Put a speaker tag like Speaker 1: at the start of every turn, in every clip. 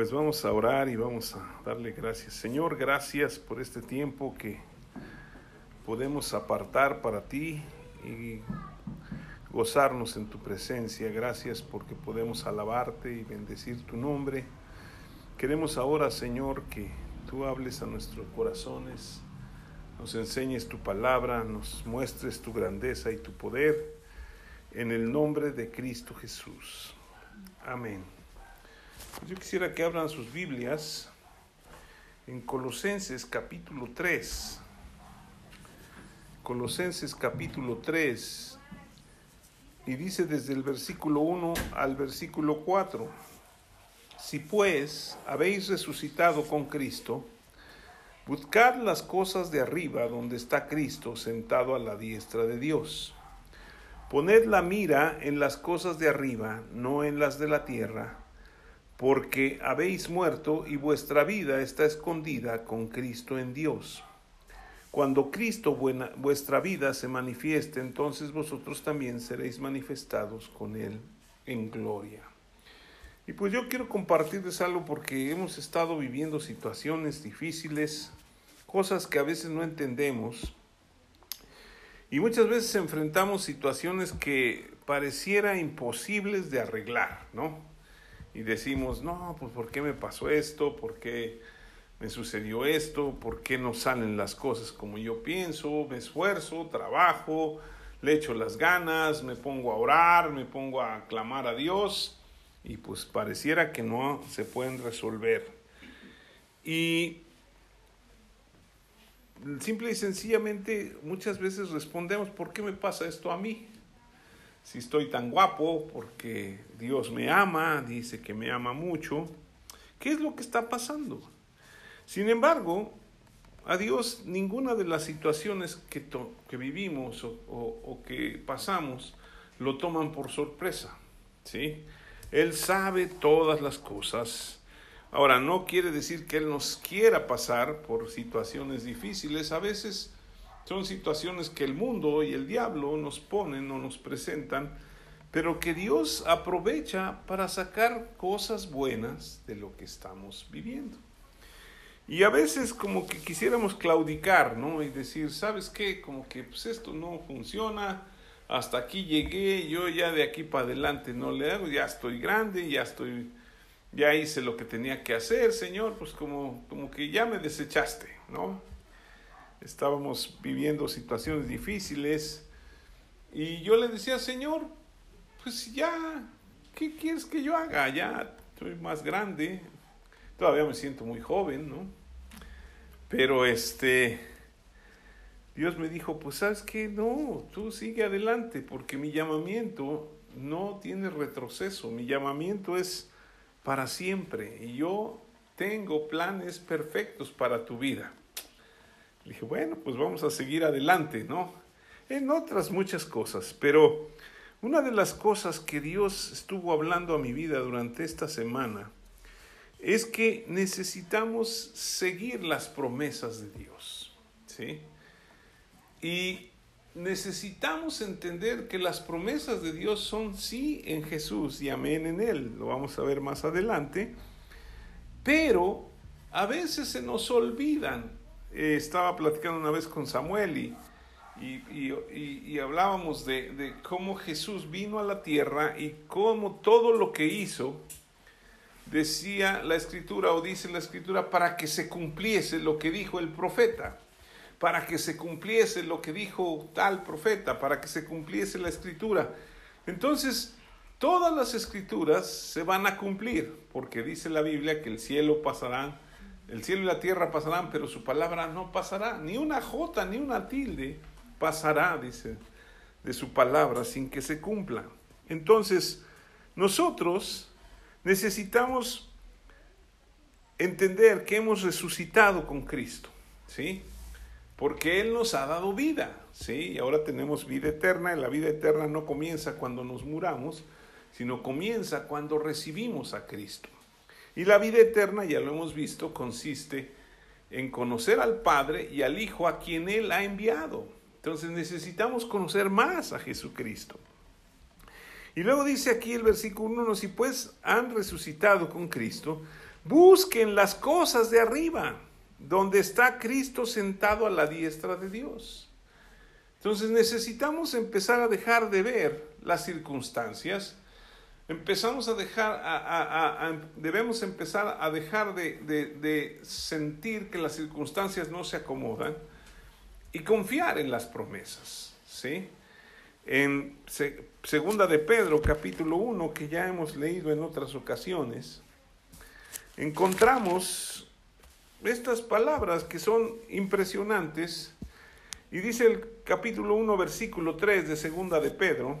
Speaker 1: Pues vamos a orar y vamos a darle gracias. Señor, gracias por este tiempo que podemos apartar para ti y gozarnos en tu presencia. Gracias porque podemos alabarte y bendecir tu nombre. Queremos ahora, Señor, que tú hables a nuestros corazones, nos enseñes tu palabra, nos muestres tu grandeza y tu poder. En el nombre de Cristo Jesús. Amén. Yo quisiera que abran sus Biblias en Colosenses capítulo 3. Colosenses capítulo 3. Y dice desde el versículo 1 al versículo 4. Si pues habéis resucitado con Cristo, buscad las cosas de arriba donde está Cristo sentado a la diestra de Dios. Poned la mira en las cosas de arriba, no en las de la tierra porque habéis muerto y vuestra vida está escondida con Cristo en Dios. Cuando Cristo vuestra vida se manifieste, entonces vosotros también seréis manifestados con Él en gloria. Y pues yo quiero compartirles algo porque hemos estado viviendo situaciones difíciles, cosas que a veces no entendemos. Y muchas veces enfrentamos situaciones que pareciera imposibles de arreglar, ¿no? Y decimos, no, pues ¿por qué me pasó esto? ¿Por qué me sucedió esto? ¿Por qué no salen las cosas como yo pienso? Me esfuerzo, trabajo, le echo las ganas, me pongo a orar, me pongo a clamar a Dios y pues pareciera que no se pueden resolver. Y simple y sencillamente muchas veces respondemos, ¿por qué me pasa esto a mí? Si estoy tan guapo, porque Dios me ama, dice que me ama mucho. ¿Qué es lo que está pasando? Sin embargo, a Dios ninguna de las situaciones que, que vivimos o, o, que pasamos lo toman por sorpresa. ¿sí? Él sabe todas las cosas. Ahora, no quiere decir que Él nos quiera pasar por situaciones difíciles. A veces son situaciones que el mundo y el diablo nos ponen o nos presentan, pero que Dios aprovecha para sacar cosas buenas de lo que estamos viviendo. Y a veces como que quisiéramos claudicar, ¿no? Y decir, ¿sabes qué? Como que pues esto no funciona, hasta aquí llegué, yo ya de aquí para adelante no le hago, ya estoy grande, ya estoy, ya hice lo que tenía que hacer, Señor, pues como, como que ya me desechaste, ¿no? Estábamos viviendo situaciones difíciles y yo le decía, Señor, pues ya, ¿qué quieres que yo haga? Ya estoy más grande, todavía me siento muy joven, ¿no? Pero este, Dios me dijo, pues sabes que no, tú sigue adelante, porque mi llamamiento no tiene retroceso, mi llamamiento es para siempre y yo tengo planes perfectos para tu vida dije, bueno, pues vamos a seguir adelante, ¿no? En otras muchas cosas, pero una de las cosas que Dios estuvo hablando a mi vida durante esta semana es que necesitamos seguir las promesas de Dios, ¿sí? Y necesitamos entender que las promesas de Dios son sí en Jesús y amén en Él, lo vamos a ver más adelante, pero a veces se nos olvidan eh, estaba platicando una vez con Samuel y, y, hablábamos de, de, cómo Jesús vino a la tierra y cómo todo lo que hizo, decía la escritura o dice la escritura, para que se cumpliese lo que dijo el profeta, para que se cumpliese lo que dijo tal profeta, para que se cumpliese la escritura. Entonces, todas las escrituras se van a cumplir, porque dice la Biblia que el cielo pasará el cielo y la tierra pasarán, pero su palabra no pasará. Ni una jota, ni una tilde pasará, dice, de su palabra sin que se cumpla. Entonces, nosotros necesitamos entender que hemos resucitado con Cristo, ¿sí? Porque Él nos ha dado vida, ¿sí? Y ahora tenemos vida eterna, y la vida eterna no comienza cuando nos muramos, sino comienza cuando recibimos a Cristo. Y la vida eterna, ya lo hemos visto, consiste en conocer al Padre y al Hijo a quien Él ha enviado. Entonces necesitamos conocer más a Jesucristo. Y luego dice aquí el versículo 1, si pues han resucitado con Cristo, busquen las cosas de arriba, donde está Cristo sentado a la diestra de Dios. Entonces necesitamos empezar a dejar de ver las circunstancias, empezamos a dejar, debemos empezar a dejar de, de sentir que las circunstancias no se acomodan y confiar en las promesas, ¿sí? En segunda de Pedro, capítulo 1, que ya hemos leído en otras ocasiones, encontramos estas palabras que son impresionantes. Y dice el capítulo 1, versículo 3 de segunda de Pedro,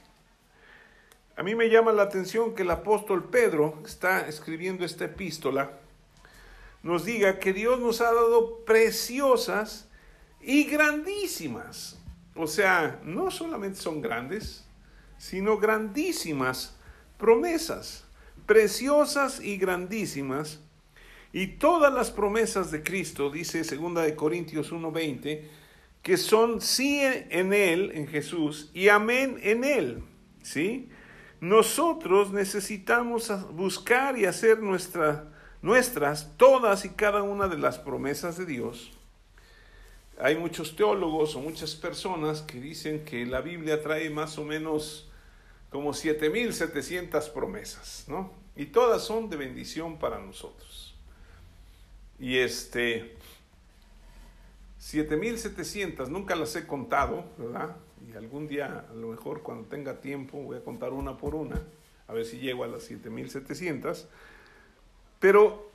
Speaker 1: A mí me llama la atención que el apóstol Pedro está escribiendo esta epístola nos diga que Dios nos ha dado preciosas y grandísimas. O sea, no solamente son grandes, sino grandísimas promesas, preciosas y grandísimas. Y todas las promesas de Cristo, dice 2 de Corintios 1:20, que son sí en él, en Jesús, y amén en él, ¿sí? Nosotros necesitamos buscar y hacer nuestra nuestras, todas y cada una de las promesas de Dios. Hay muchos teólogos o muchas personas que dicen que la Biblia trae más o menos como 7700 promesas, ¿no? Y todas son de bendición para nosotros. Y este 7700, nunca las he contado, ¿verdad? Y algún día, a lo mejor cuando tenga tiempo, voy a contar una por una, a ver si llego a las 7700. Pero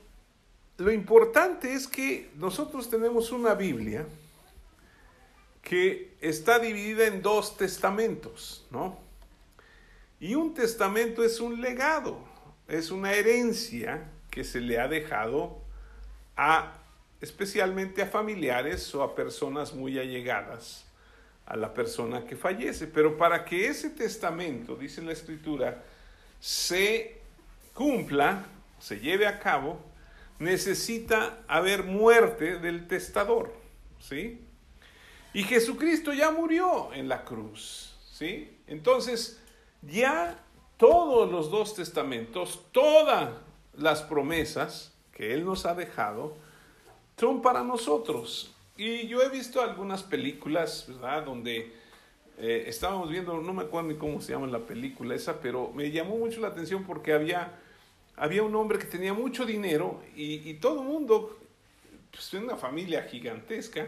Speaker 1: lo importante es que nosotros tenemos una Biblia que está dividida en dos testamentos, ¿no? Y un testamento es un legado, es una herencia que se le ha dejado a especialmente a familiares o a personas muy allegadas a la persona que fallece. Pero para que ese testamento, dice la escritura, se cumpla, se lleve a cabo, necesita haber muerte del testador, ¿sí? Y Jesucristo ya murió en la cruz, ¿sí? Entonces, ya todos los dos testamentos, todas las promesas que Él nos ha dejado, son para nosotros. Y yo he visto algunas películas, ¿verdad? Donde eh, estábamos viendo, no me acuerdo ni cómo se llama la película esa, pero me llamó mucho la atención porque había había un hombre que tenía mucho dinero y, todo el mundo, pues una familia gigantesca,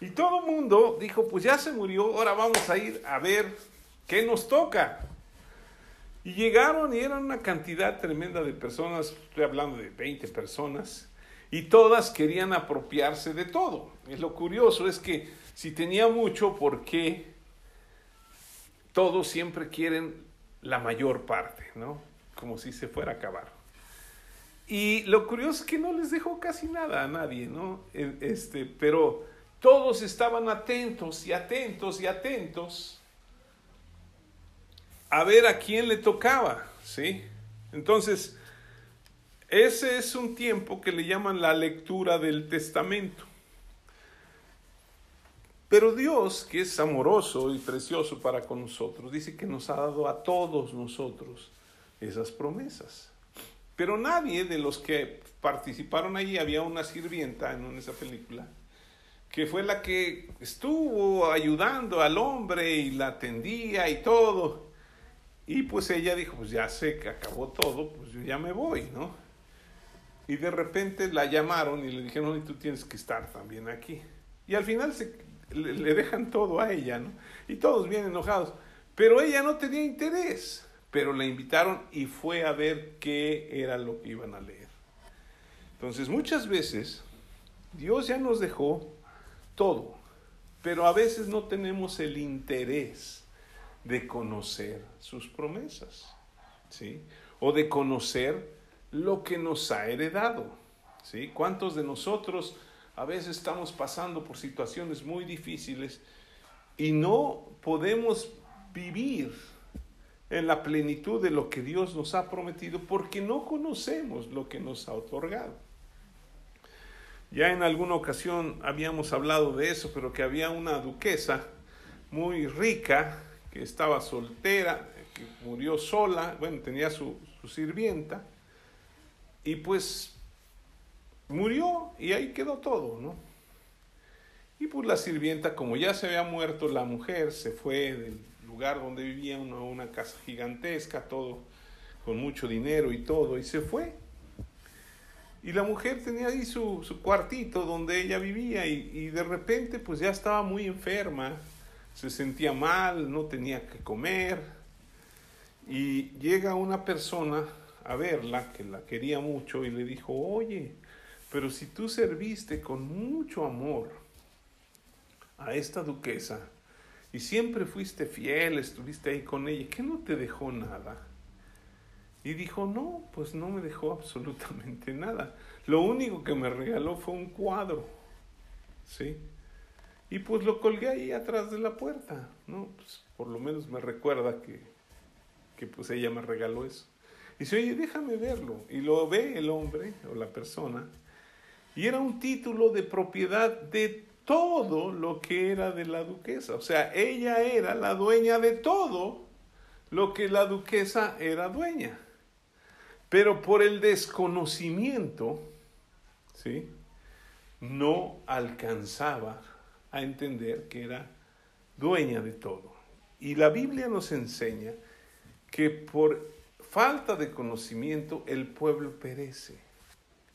Speaker 1: y todo el mundo dijo, pues ya se murió, ahora vamos a ir a ver qué nos toca. Y llegaron y eran una cantidad tremenda de personas, estoy hablando de 20 personas, y todas querían apropiarse de todo. Y lo curioso es que si tenía mucho, ¿por qué todos siempre quieren la mayor parte, ¿no? como si se fuera a acabar. Y lo curioso es que no les dejó casi nada a nadie, ¿no? Este, pero todos estaban atentos y atentos y atentos a ver a quién le tocaba, ¿sí? Entonces, ese es un tiempo que le llaman la lectura del testamento. Pero Dios, que es amoroso y precioso para con nosotros, dice que nos ha dado a todos nosotros esas promesas. Pero nadie de los que participaron allí, había una sirvienta en esa película, que fue la que estuvo ayudando al hombre y la atendía y todo. Y pues ella dijo, pues ya sé que acabó todo, pues yo ya me voy, ¿no? Y de repente la llamaron y le dijeron, tú tienes que estar también aquí. Y al final se, le, le dejan todo a ella, ¿no? Y todos bien enojados. Pero ella no tenía interés pero la invitaron y fue a ver qué era lo que iban a leer. Entonces muchas veces Dios ya nos dejó todo, pero a veces no tenemos el interés de conocer sus promesas, ¿sí? O de conocer lo que nos ha heredado, ¿sí? ¿Cuántos de nosotros a veces estamos pasando por situaciones muy difíciles y no podemos vivir en la plenitud de lo que Dios nos ha prometido porque no conocemos lo que nos ha otorgado? Ya en alguna ocasión habíamos hablado de eso, pero que había una duquesa muy rica que estaba soltera, que murió sola, bueno, tenía su, su sirvienta, y pues murió y ahí quedó todo, ¿no? Y pues la sirvienta, como ya se había muerto la mujer, se fue del lugar donde vivía, una, una casa gigantesca, todo con mucho dinero y todo, y se fue. Y la mujer tenía ahí su, su cuartito donde ella vivía y, y, de repente pues ya estaba muy enferma, se sentía mal, no tenía que comer. Y llega una persona a verla que la quería mucho y le dijo, oye, pero si tú serviste con mucho amor a esta duquesa y siempre fuiste fiel, estuviste ahí con ella, ¿qué no te dejó nada? Y dijo, no, pues no me dejó absolutamente nada. Lo único que me regaló fue un cuadro. ¿Sí? Y pues lo colgué ahí atrás de la puerta, ¿no? Pues por lo menos me recuerda que, que pues ella me regaló eso. Y dice, oye, déjame verlo. Y lo ve el hombre o la persona. Y era un título de propiedad de todo lo que era de la duquesa. O sea, ella era la dueña de todo lo que la duquesa era dueña. Pero por el desconocimiento, ¿sí? No alcanzaba a entender que era dueña de todo. Y la Biblia nos enseña que por falta de conocimiento el pueblo perece.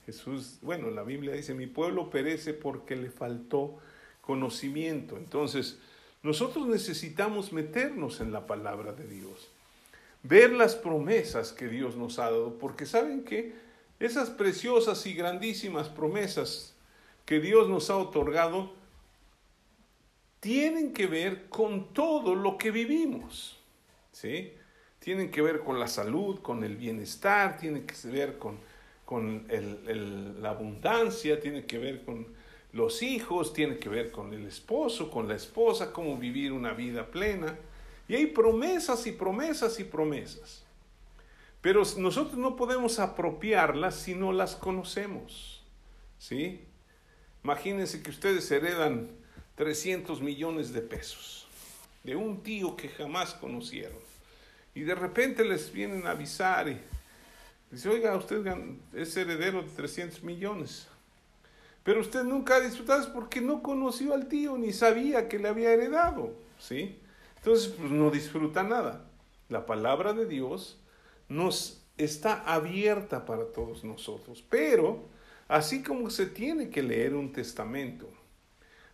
Speaker 1: Jesús, bueno, la Biblia dice, mi pueblo perece porque le faltó conocimiento. Entonces, nosotros necesitamos meternos en la palabra de Dios ver las promesas que Dios nos ha dado, porque saben que esas preciosas y grandísimas promesas que Dios nos ha otorgado tienen que ver con todo lo que vivimos, ¿sí? Tienen que ver con la salud, con el bienestar, tienen que ver con, con la abundancia, tienen que ver con los hijos, tienen que ver con el esposo, con la esposa, cómo vivir una vida plena. Y hay promesas y promesas y promesas. Pero nosotros no podemos apropiarlas si no las conocemos. ¿Sí? Imagínense que ustedes heredan 300 millones de pesos de un tío que jamás conocieron. Y de repente les vienen a avisar y dice, oiga, usted es heredero de 300 millones. Pero usted nunca ha disfrutado porque no conoció al tío ni sabía que le había heredado. ¿Sí? Entonces, pues no disfruta nada. La palabra de Dios nos está abierta para todos nosotros, pero así como se tiene que leer un testamento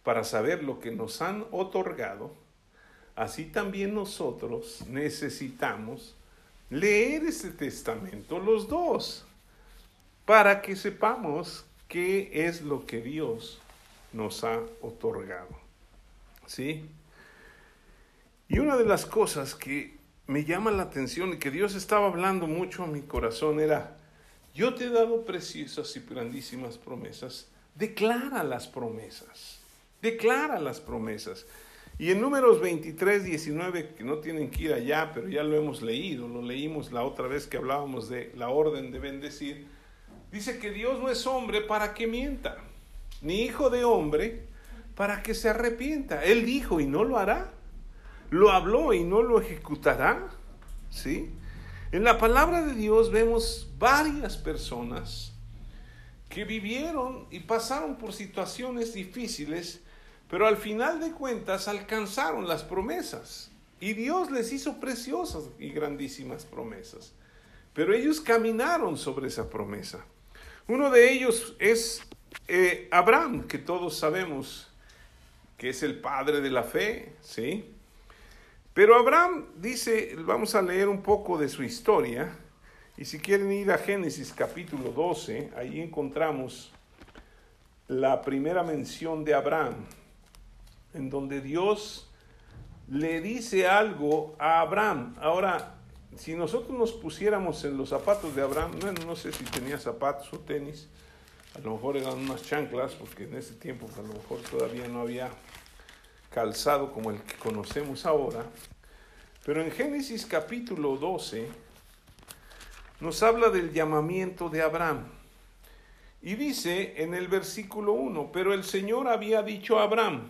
Speaker 1: para saber lo que nos han otorgado, así también nosotros necesitamos leer ese testamento los dos para que sepamos qué es lo que Dios nos ha otorgado. ¿Sí? Y una de las cosas que me llama la atención y que Dios estaba hablando mucho a mi corazón era, yo te he dado preciosas y grandísimas promesas, declara las promesas, declara las promesas. Y en números 23, 19, que no tienen que ir allá, pero ya lo hemos leído, lo leímos la otra vez que hablábamos de la orden de bendecir, dice que Dios no es hombre para que mienta, ni hijo de hombre para que se arrepienta. Él dijo y no lo hará lo habló y no lo ejecutará. ¿Sí? En la palabra de Dios vemos varias personas que vivieron y pasaron por situaciones difíciles, pero al final de cuentas alcanzaron las promesas. Y Dios les hizo preciosas y grandísimas promesas. Pero ellos caminaron sobre esa promesa. Uno de ellos es eh, Abraham, que todos sabemos que es el padre de la fe, ¿sí? Pero Abraham dice, vamos a leer un poco de su historia, y si quieren ir a Génesis capítulo 12, ahí encontramos la primera mención de Abraham, en donde Dios le dice algo a Abraham. Ahora, si nosotros nos pusiéramos en los zapatos de Abraham, bueno, no sé si tenía zapatos o tenis, a lo mejor eran unas chanclas, porque en ese tiempo a lo mejor todavía no había calzado como el que conocemos ahora. Pero en Génesis capítulo 12 nos habla del llamamiento de Abraham. Y dice en el versículo 1, pero el Señor había dicho a Abraham,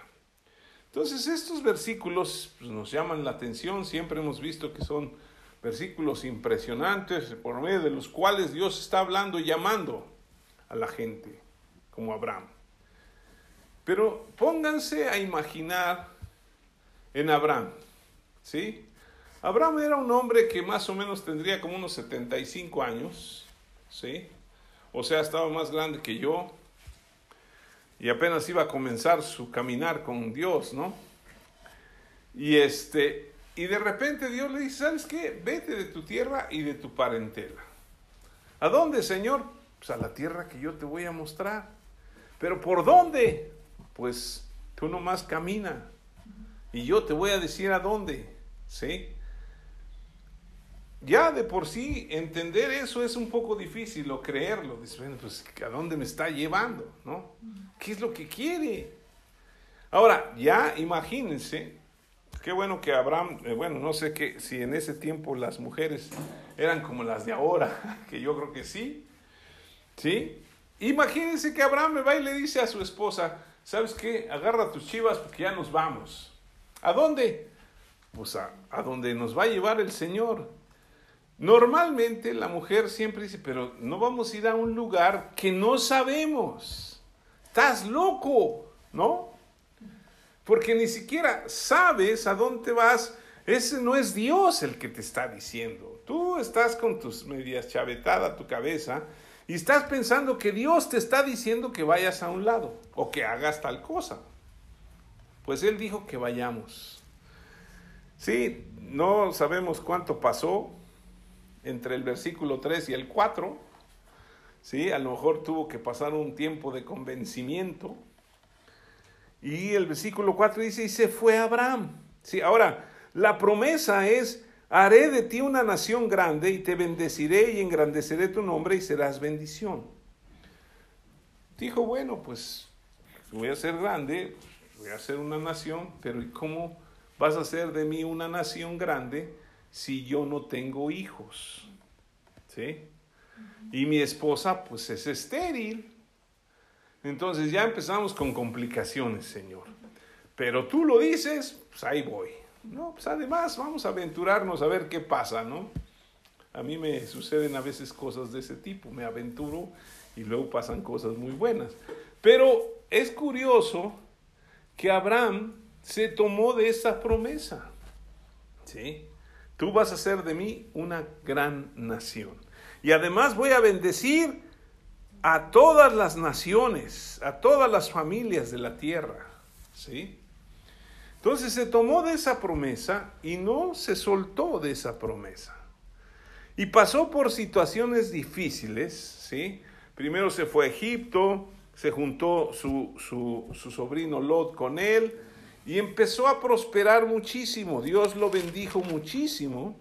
Speaker 1: Entonces estos versículos pues, nos llaman la atención, siempre hemos visto que son versículos impresionantes por medio de los cuales Dios está hablando y llamando a la gente, como Abraham. Pero pónganse a imaginar en Abraham, ¿sí? Abraham era un hombre que más o menos tendría como unos 75 años, ¿sí? O sea, estaba más grande que yo, y apenas iba a comenzar su caminar con Dios, ¿no? Y este, y de repente Dios le dice, ¿sabes qué? Vete de tu tierra y de tu parentela. ¿A dónde, Señor? Pues a la tierra que yo te voy a mostrar. ¿Pero por dónde? Pues tú nomás camina y yo te voy a decir a dónde, ¿sí? Ya de por sí entender eso es un poco difícil o creerlo. Dices, bueno, pues ¿a dónde me está llevando? ¿No? ¿Qué es lo que quiere? Ahora, ya imagínense, qué bueno que Abraham, eh, bueno, no sé que, si en ese tiempo las mujeres eran como las de ahora, que yo creo que sí, ¿sí? Imagínense que Abraham me va y le dice a su esposa, ¿sabes qué? Agarra tus chivas porque ya nos vamos. ¿A dónde? Pues a, a donde nos va a llevar el Señor. Normalmente la mujer siempre dice, pero no vamos a ir a un lugar que no sabemos. Estás loco, ¿no? Porque ni siquiera sabes a dónde vas. Ese no es Dios el que te está diciendo. Tú estás con tus medias chavetada tu cabeza y estás pensando que Dios te está diciendo que vayas a un lado o que hagas tal cosa. Pues Él dijo que vayamos. Sí, no sabemos cuánto pasó, entre el versículo 3 y el 4, ¿sí? a lo mejor tuvo que pasar un tiempo de convencimiento. Y el versículo 4 dice, y se fue Abraham. ¿sí? Ahora, la promesa es, haré de ti una nación grande y te bendeciré y engrandeceré tu nombre y serás bendición. Dijo, bueno, pues voy a ser grande, voy a ser una nación, pero ¿y cómo vas a hacer de mí una nación grande? si yo no tengo hijos? ¿Sí? Y mi esposa pues es estéril. Entonces ya empezamos con complicaciones, Señor. Pero tú lo dices, pues ahí voy. No, pues además vamos a aventurarnos a ver qué pasa, ¿no? A mí me suceden a veces cosas de ese tipo, me aventuro y luego pasan cosas muy buenas. Pero es curioso que Abraham se tomó de esa promesa. ¿Sí? Tú vas a ser de mí una gran nación. Y además voy a bendecir a todas las naciones, a todas las familias de la tierra. ¿Sí? Entonces se tomó de esa promesa y no se soltó de esa promesa. Y pasó por situaciones difíciles, ¿sí? Primero se fue a Egipto, se juntó su, su, su sobrino Lot con él, y empezó a prosperar muchísimo. Dios lo bendijo muchísimo.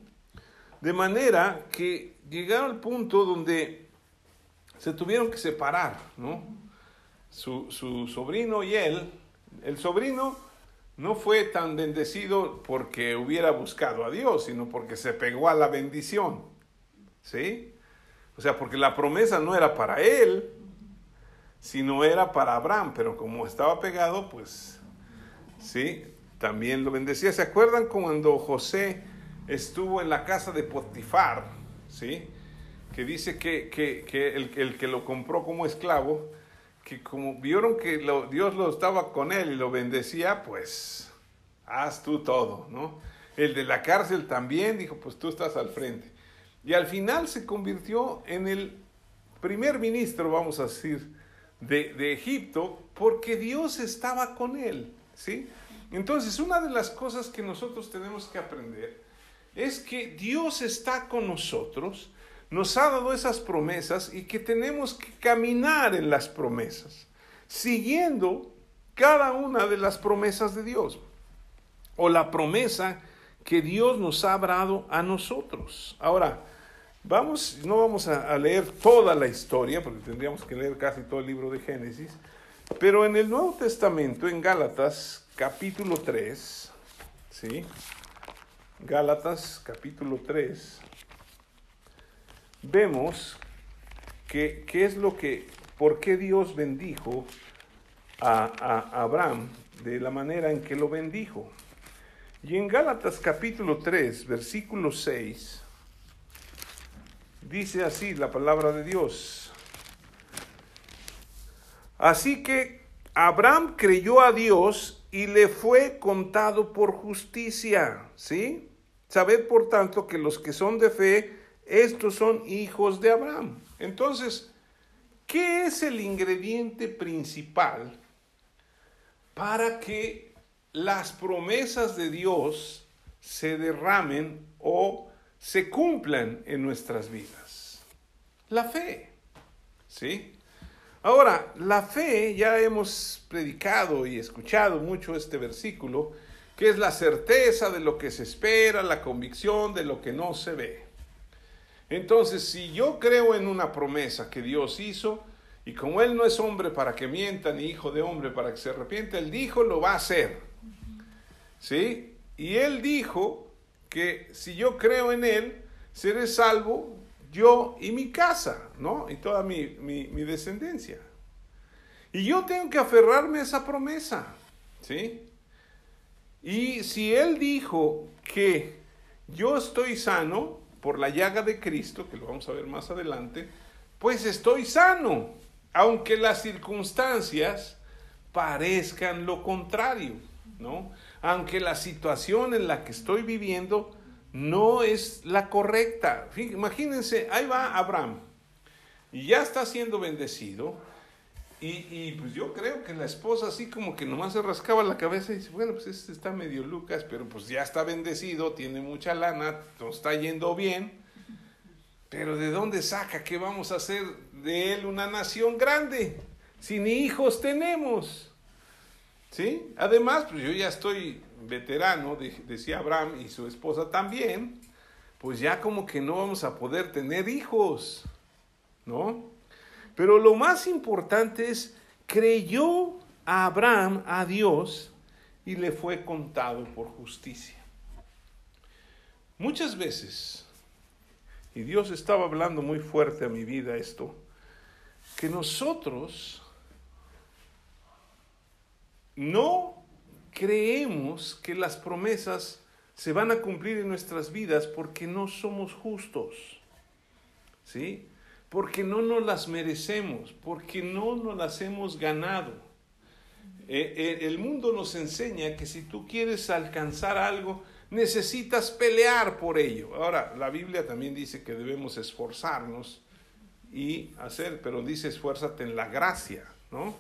Speaker 1: De manera que llegaron al punto donde se tuvieron que separar, ¿no? Su, sobrino y él. El sobrino no fue tan bendecido porque hubiera buscado a Dios, sino porque se pegó a la bendición. ¿Sí? O sea, porque la promesa no era para él, sino era para Abraham, pero como estaba pegado, pues ¿sí? También lo bendecía. ¿Se acuerdan cuando José estuvo en la casa de Potifar? ¿Sí? Que dice que, el, que lo compró como esclavo, que como vieron que Dios lo estaba con él y lo bendecía, pues haz tú todo, ¿no? el de la cárcel también dijo, pues tú estás al frente. Y al final se convirtió en el primer ministro, vamos a decir, de, de Egipto, porque Dios estaba con él, ¿sí? Entonces, una de las cosas que nosotros tenemos que aprender es que Dios está con nosotros, nos ha dado esas promesas y que tenemos que caminar en las promesas, siguiendo cada una de las promesas de Dios o la promesa que Dios nos ha dado a nosotros. Ahora, vamos, no vamos a, leer toda la historia, porque tendríamos que leer casi todo el libro de Génesis, pero en el Nuevo Testamento, en Gálatas capítulo 3, ¿sí? Gálatas capítulo 3, vemos que, qué es lo que, por qué Dios bendijo a, a Abraham de la manera en que lo bendijo. Y en Gálatas capítulo 3, versículo 6, dice así la palabra de Dios. Así que Abraham creyó a Dios y le fue contado por justicia, ¿sí? Sabed por tanto que los que son de fe, estos son hijos de Abraham. Entonces, ¿qué es el ingrediente principal para que las promesas de Dios se derramen o se cumplan en nuestras vidas. La fe, ¿sí? Ahora, la fe, ya hemos predicado y escuchado mucho este versículo, que es la certeza de lo que se espera, la convicción de lo que no se ve. Entonces, si yo creo en una promesa que Dios hizo, y como Él no es hombre para que mienta, ni hijo de hombre para que se arrepienta, Él dijo, lo va a hacer. ¿Sí? Y él dijo que si yo creo en él, seré salvo yo y mi casa, ¿no? Y toda mi, descendencia. Y yo tengo que aferrarme a esa promesa, ¿sí? Y si él dijo que yo estoy sano por la llaga de Cristo, que lo vamos a ver más adelante, pues estoy sano, aunque las circunstancias parezcan lo contrario, ¿no? aunque la situación en la que estoy viviendo no es la correcta. Imagínense, ahí va Abraham y ya está siendo bendecido. Y, pues yo creo que la esposa así como que nomás se rascaba la cabeza y dice, bueno, pues este está medio Lucas, pero pues ya está bendecido, tiene mucha lana, nos está yendo bien. Pero ¿de dónde saca que vamos a hacer de él una nación grande? Si ni hijos tenemos. ¿Sí? Además, pues yo ya estoy veterano, decía Abraham, y su esposa también, pues ya como que no vamos a poder tener hijos, ¿no? Pero lo más importante es, creyó a Abraham a Dios y le fue contado por justicia. Muchas veces, y Dios estaba hablando muy fuerte a mi vida esto, que nosotros no creemos que las promesas se van a cumplir en nuestras vidas porque no somos justos. ¿Sí? Porque no nos las merecemos, porque no nos las hemos ganado. Eh, eh, el mundo nos enseña que si tú quieres alcanzar algo, necesitas pelear por ello. Ahora, la Biblia también dice que debemos esforzarnos y hacer, pero dice esfuérzate en la gracia, ¿no?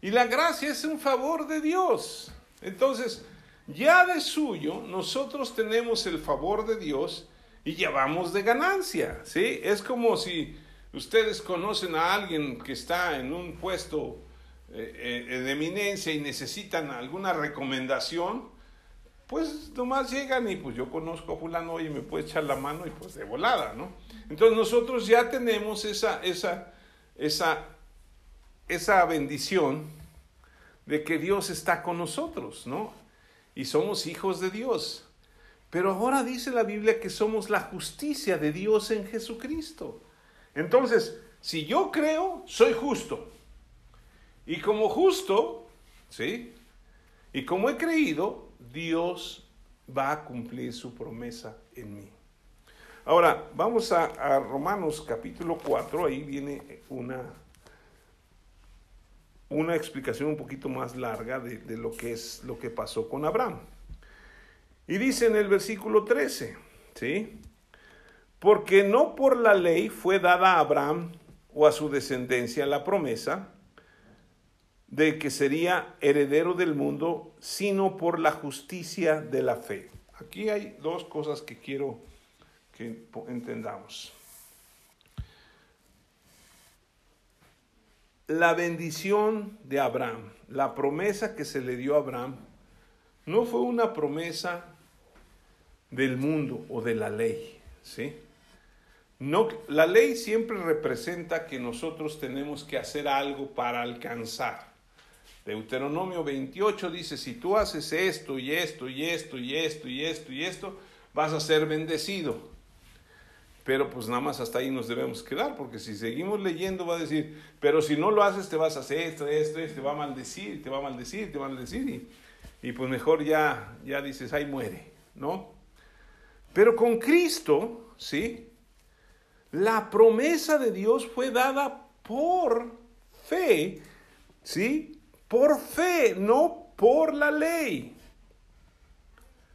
Speaker 1: Y la gracia es un favor de Dios. Entonces, ya de suyo, nosotros tenemos el favor de Dios y llevamos de ganancia, ¿sí? Es como si ustedes conocen a alguien que está en un puesto eh, eh, de eminencia y necesitan alguna recomendación, pues nomás llegan y pues yo conozco a fulano y me puede echar la mano y pues de volada, ¿no? Entonces nosotros ya tenemos esa, esa, esa esa bendición de que Dios está con nosotros, ¿no? Y somos hijos de Dios. Pero ahora dice la Biblia que somos la justicia de Dios en Jesucristo. Entonces, si yo creo, soy justo. Y como justo, ¿sí? Y como he creído, Dios va a cumplir su promesa en mí. Ahora, vamos a, Romanos capítulo 4, ahí viene una una explicación un poquito más larga de, lo que es lo que pasó con Abraham. Y dice en el versículo 13, ¿sí? Porque no por la ley fue dada a Abraham o a su descendencia la promesa de que sería heredero del mundo, sino por la justicia de la fe. Aquí hay dos cosas que quiero que entendamos. La bendición de Abraham, la promesa que se le dio a Abraham, no fue una promesa del mundo o de la ley, ¿sí? No, la ley siempre representa que nosotros tenemos que hacer algo para alcanzar. Deuteronomio 28 dice, si tú haces esto y esto y esto y esto y esto y esto, vas a ser bendecido. Pero pues nada más hasta ahí nos debemos quedar, porque si seguimos leyendo va a decir, pero si no lo haces te vas a hacer esto, esto, esto, te va a maldecir, te va a maldecir, te va a maldecir, y, y pues mejor ya, ya dices, ahí muere, ¿no? Pero con Cristo, ¿sí? La promesa de Dios fue dada por fe, ¿sí? Por fe, no por la ley.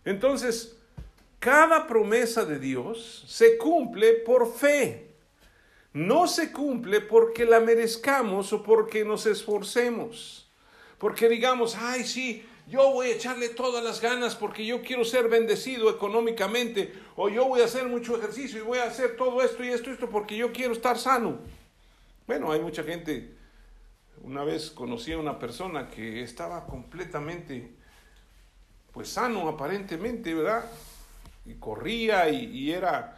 Speaker 1: Entonces, cada promesa de Dios se cumple por fe. No se cumple porque la merezcamos o porque nos esforcemos. Porque digamos, ay, sí, yo voy a echarle todas las ganas porque yo quiero ser bendecido económicamente, o yo voy a hacer mucho ejercicio y voy a hacer todo esto y esto y esto porque yo quiero estar sano. Bueno, hay mucha gente una vez conocí a una persona que estaba completamente, pues sano aparentemente, ¿verdad? Y corría y, era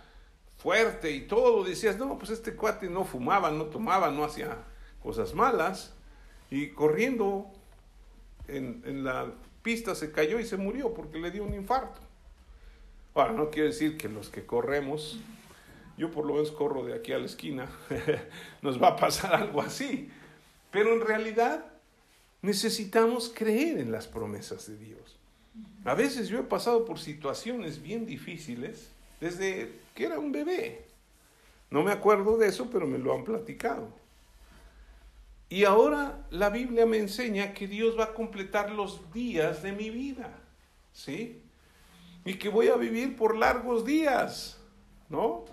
Speaker 1: fuerte y todo. Decías, no, pues este cuate no fumaba, no tomaba, no hacía cosas malas. Y corriendo en, en la pista se cayó y se murió porque le dio un infarto. Ahora, no quiere decir que los que corremos, yo por lo menos corro de aquí a la esquina, nos va a pasar algo así. Pero en realidad necesitamos creer en las promesas de Dios. A veces yo he pasado por situaciones bien difíciles desde que era un bebé. No me acuerdo de eso, pero me lo han platicado. Y ahora la Biblia me enseña que Dios va a completar los días de mi vida, ¿sí? Y que voy a vivir por largos días, ¿no?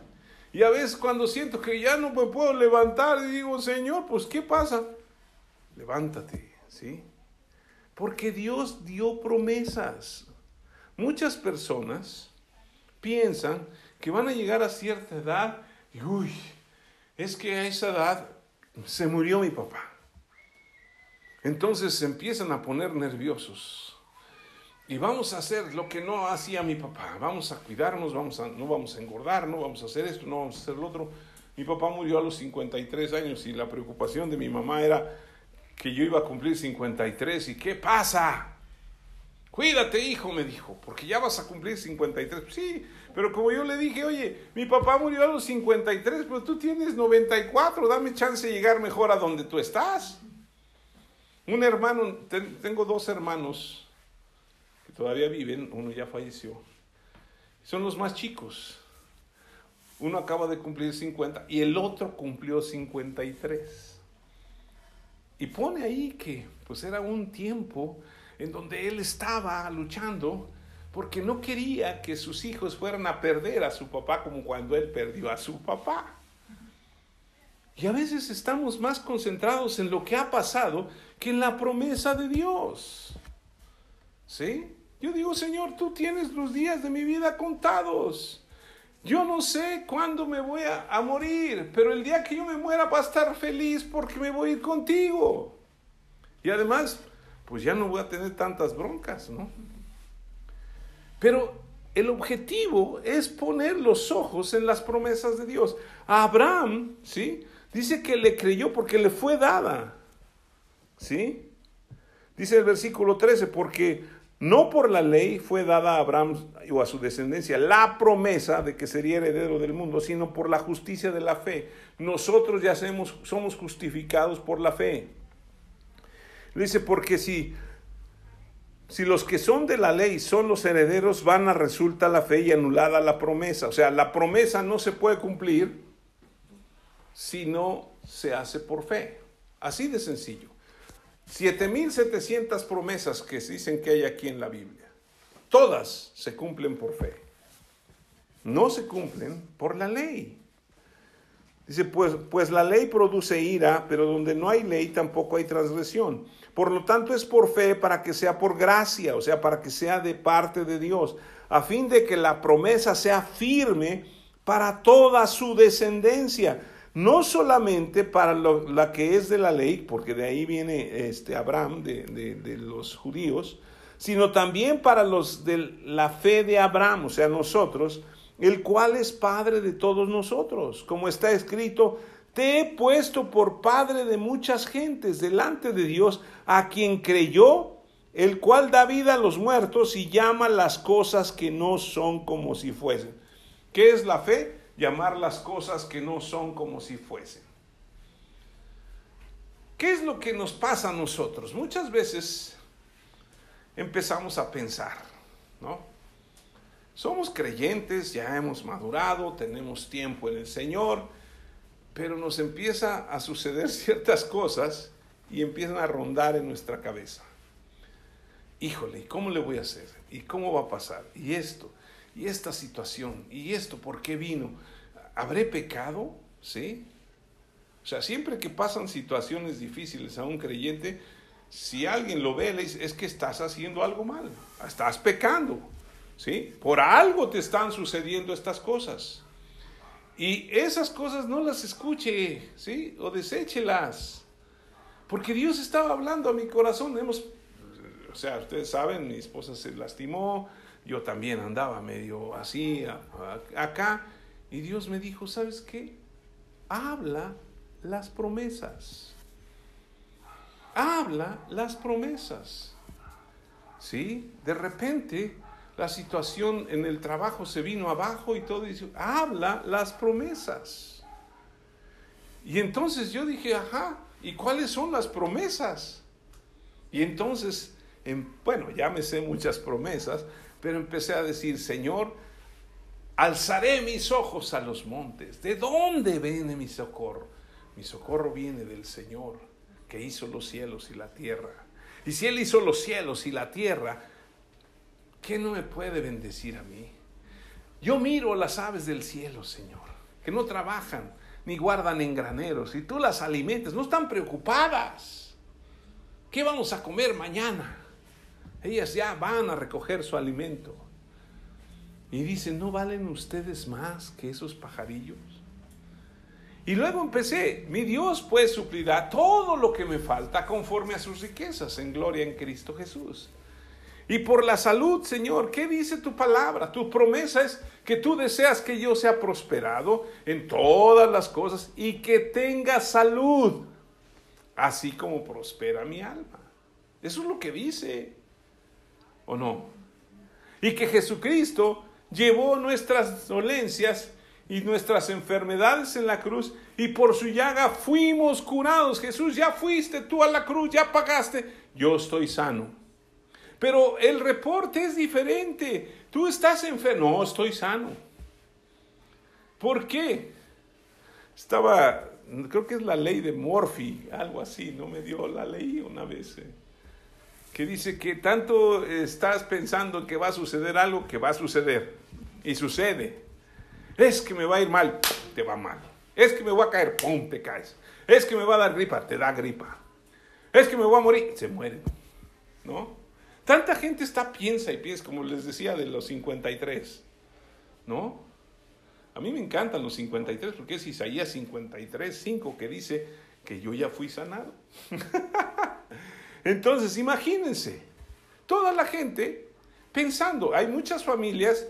Speaker 1: Y a veces cuando siento que ya no me puedo levantar y digo, Señor, pues ¿qué pasa? levántate, ¿sí? Porque Dios dio promesas. Muchas personas piensan que van a llegar a cierta edad y, uy, es que a esa edad se murió mi papá. Entonces se empiezan a poner nerviosos. Y vamos a hacer lo que no hacía mi papá. Vamos a cuidarnos, vamos a, no vamos a engordar, no vamos a hacer esto, no vamos a hacer lo otro. Mi papá murió a los 53 años y la preocupación de mi mamá era que yo iba a cumplir 53 y ¿qué pasa? Cuídate, hijo, me dijo, porque ya vas a cumplir 53. Sí, pero como yo le dije, oye, mi papá murió a los 53, pero tú tienes 94, dame chance de llegar mejor a donde tú estás. Un hermano, tengo dos hermanos que todavía viven, uno ya falleció, son los más chicos. Uno acaba de cumplir 50 y el otro cumplió 53. Y pone ahí que pues era un tiempo en donde él estaba luchando porque no quería que sus hijos fueran a perder a su papá como cuando él perdió a su papá. Y a veces estamos más concentrados en lo que ha pasado que en la promesa de Dios. ¿Sí? Yo digo, Señor, tú tienes los días de mi vida contados. Yo no sé cuándo me voy a, morir, pero el día que yo me muera va a estar feliz porque me voy a ir contigo. Y además, pues ya no voy a tener tantas broncas, ¿no? Pero el objetivo es poner los ojos en las promesas de Dios. A Abraham, ¿sí? Dice que le creyó porque le fue dada. ¿Sí? Dice el versículo 13, porque no por la ley fue dada a Abraham o a su descendencia la promesa de que sería heredero del mundo, sino por la justicia de la fe. Nosotros ya somos justificados por la fe. Dice, porque si, si los que son de la ley son los herederos, van a resulta la fe y anulada la promesa. O sea, la promesa no se puede cumplir si no se hace por fe. Así de sencillo. 7.700 promesas que dicen que hay aquí en la Biblia. todas se cumplen por fe. No se cumplen por la ley. Dice, pues, pues la ley produce ira, pero donde no hay ley tampoco hay transgresión. Por lo tanto es por fe para que sea por gracia, o sea, para que sea de parte de Dios, a fin de que la promesa sea firme para toda su descendencia, no solamente para la que es de la ley, porque de ahí viene este Abraham, de, de los judíos, sino también para los de la fe de Abraham, o sea, nosotros, el cual es Padre de todos nosotros. Como está escrito, te he puesto por Padre de muchas gentes delante de Dios, a quien creyó, el cual da vida a los muertos y llama las cosas que no son como si fuesen. ¿Qué es la fe? Llamar las cosas que no son como si fuesen. ¿Qué es lo que nos pasa a nosotros? Muchas veces empezamos a pensar, ¿no? Somos creyentes, ya hemos madurado, tenemos tiempo en el Señor, pero nos empieza a suceder ciertas cosas y empiezan a rondar en nuestra cabeza. Híjole, ¿y cómo le voy a hacer? ¿Y cómo va a pasar? ¿Y esto? ¿Y esta situación? ¿Y esto por qué vino? ¿Habré pecado? ¿Sí? O sea, siempre que pasan situaciones difíciles a un creyente, si alguien lo ve, es que estás haciendo algo mal, estás pecando. ¿Sí? Por algo te están sucediendo estas cosas. Y esas cosas no las escuche, ¿sí? O deséchelas. Porque Dios estaba hablando a mi corazón. Hemos, o sea, ustedes saben, mi esposa se lastimó, yo también andaba medio así acá. Y Dios me dijo, ¿sabes qué? Habla las promesas. Habla las promesas. ¿Sí? De repente la situación en el trabajo se vino abajo y todo, dice, habla las promesas. Y entonces yo dije, ajá, ¿y cuáles son las promesas? Y entonces, bueno, ya me sé muchas promesas, pero empecé a decir, Señor, alzaré mis ojos a los montes. ¿De dónde viene mi socorro? Mi socorro viene del Señor, que hizo los cielos y la tierra. Y si Él hizo los cielos y la tierra, ¿qué no me puede bendecir a mí? Yo miro las aves del cielo, Señor, que no trabajan ni guardan en graneros, y tú las alimentas, no están preocupadas. ¿Qué vamos a comer mañana? Ellas ya van a recoger su alimento. Y dicen, ¿no valen ustedes más que esos pajarillos? Y luego empecé, mi Dios pues suplirá todo lo que me falta conforme a sus riquezas en gloria en Cristo Jesús. Y por la salud, Señor, ¿qué dice tu palabra? Tu promesa es que tú deseas que yo sea prosperado en todas las cosas y que tenga salud, así como prospera mi alma. Eso es lo que dice, ¿o no? Y que Jesucristo llevó nuestras dolencias y nuestras enfermedades en la cruz y por su llaga fuimos curados. Jesús, ya fuiste tú a la cruz, ya pagaste, yo estoy sano. Pero el reporte es diferente. Tú estás enfermo. No, estoy sano. ¿Por qué? Estaba, creo que es la ley de Morphy, algo así, no me dio la ley una vez. Eh, que dice que tanto estás pensando que va a suceder algo que va a suceder. Y sucede. Es que me va a ir mal, te va mal. Es que me voy a caer, pum, te caes. Es que me va a dar gripa, te da gripa. Es que me voy a morir, se muere. ¿No? Tanta gente está, piensa y piensa, como les decía, de los 53, ¿no? A mí me encantan los 53 porque es Isaías 53, 5 que dice que yo ya fui sanado. Entonces, imagínense, toda la gente pensando, hay muchas familias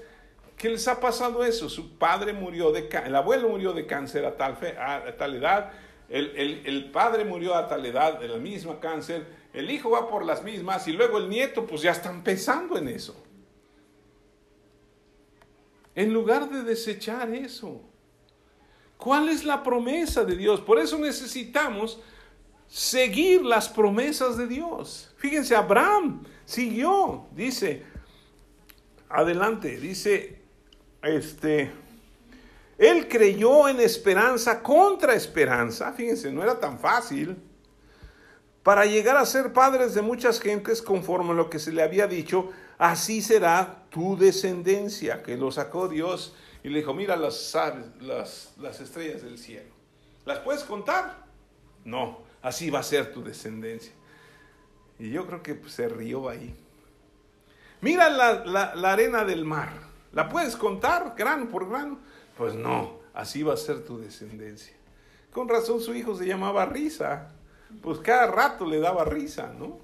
Speaker 1: que les ha pasado eso, su padre murió de el abuelo murió de cáncer a tal, fe, a, tal edad, el, el padre murió a tal edad de la misma cáncer, el hijo va por las mismas y luego el nieto pues ya están pensando en eso. En lugar de desechar eso. ¿Cuál es la promesa de Dios? Por eso necesitamos seguir las promesas de Dios. Fíjense, Abraham siguió, dice, adelante, dice, este, él creyó en esperanza contra esperanza. Fíjense, no era tan fácil para llegar a ser padres de muchas gentes conforme a lo que se le había dicho, así será tu descendencia, que lo sacó Dios y le dijo, mira las, las, las estrellas del cielo. ¿Las puedes contar? No, así va a ser tu descendencia. Y yo creo que pues, se rió ahí. Mira la, la, arena del mar. ¿La puedes contar grano por grano? Pues no, así va a ser tu descendencia. Con razón su hijo se llamaba Risa. Pues cada rato le daba risa, ¿no?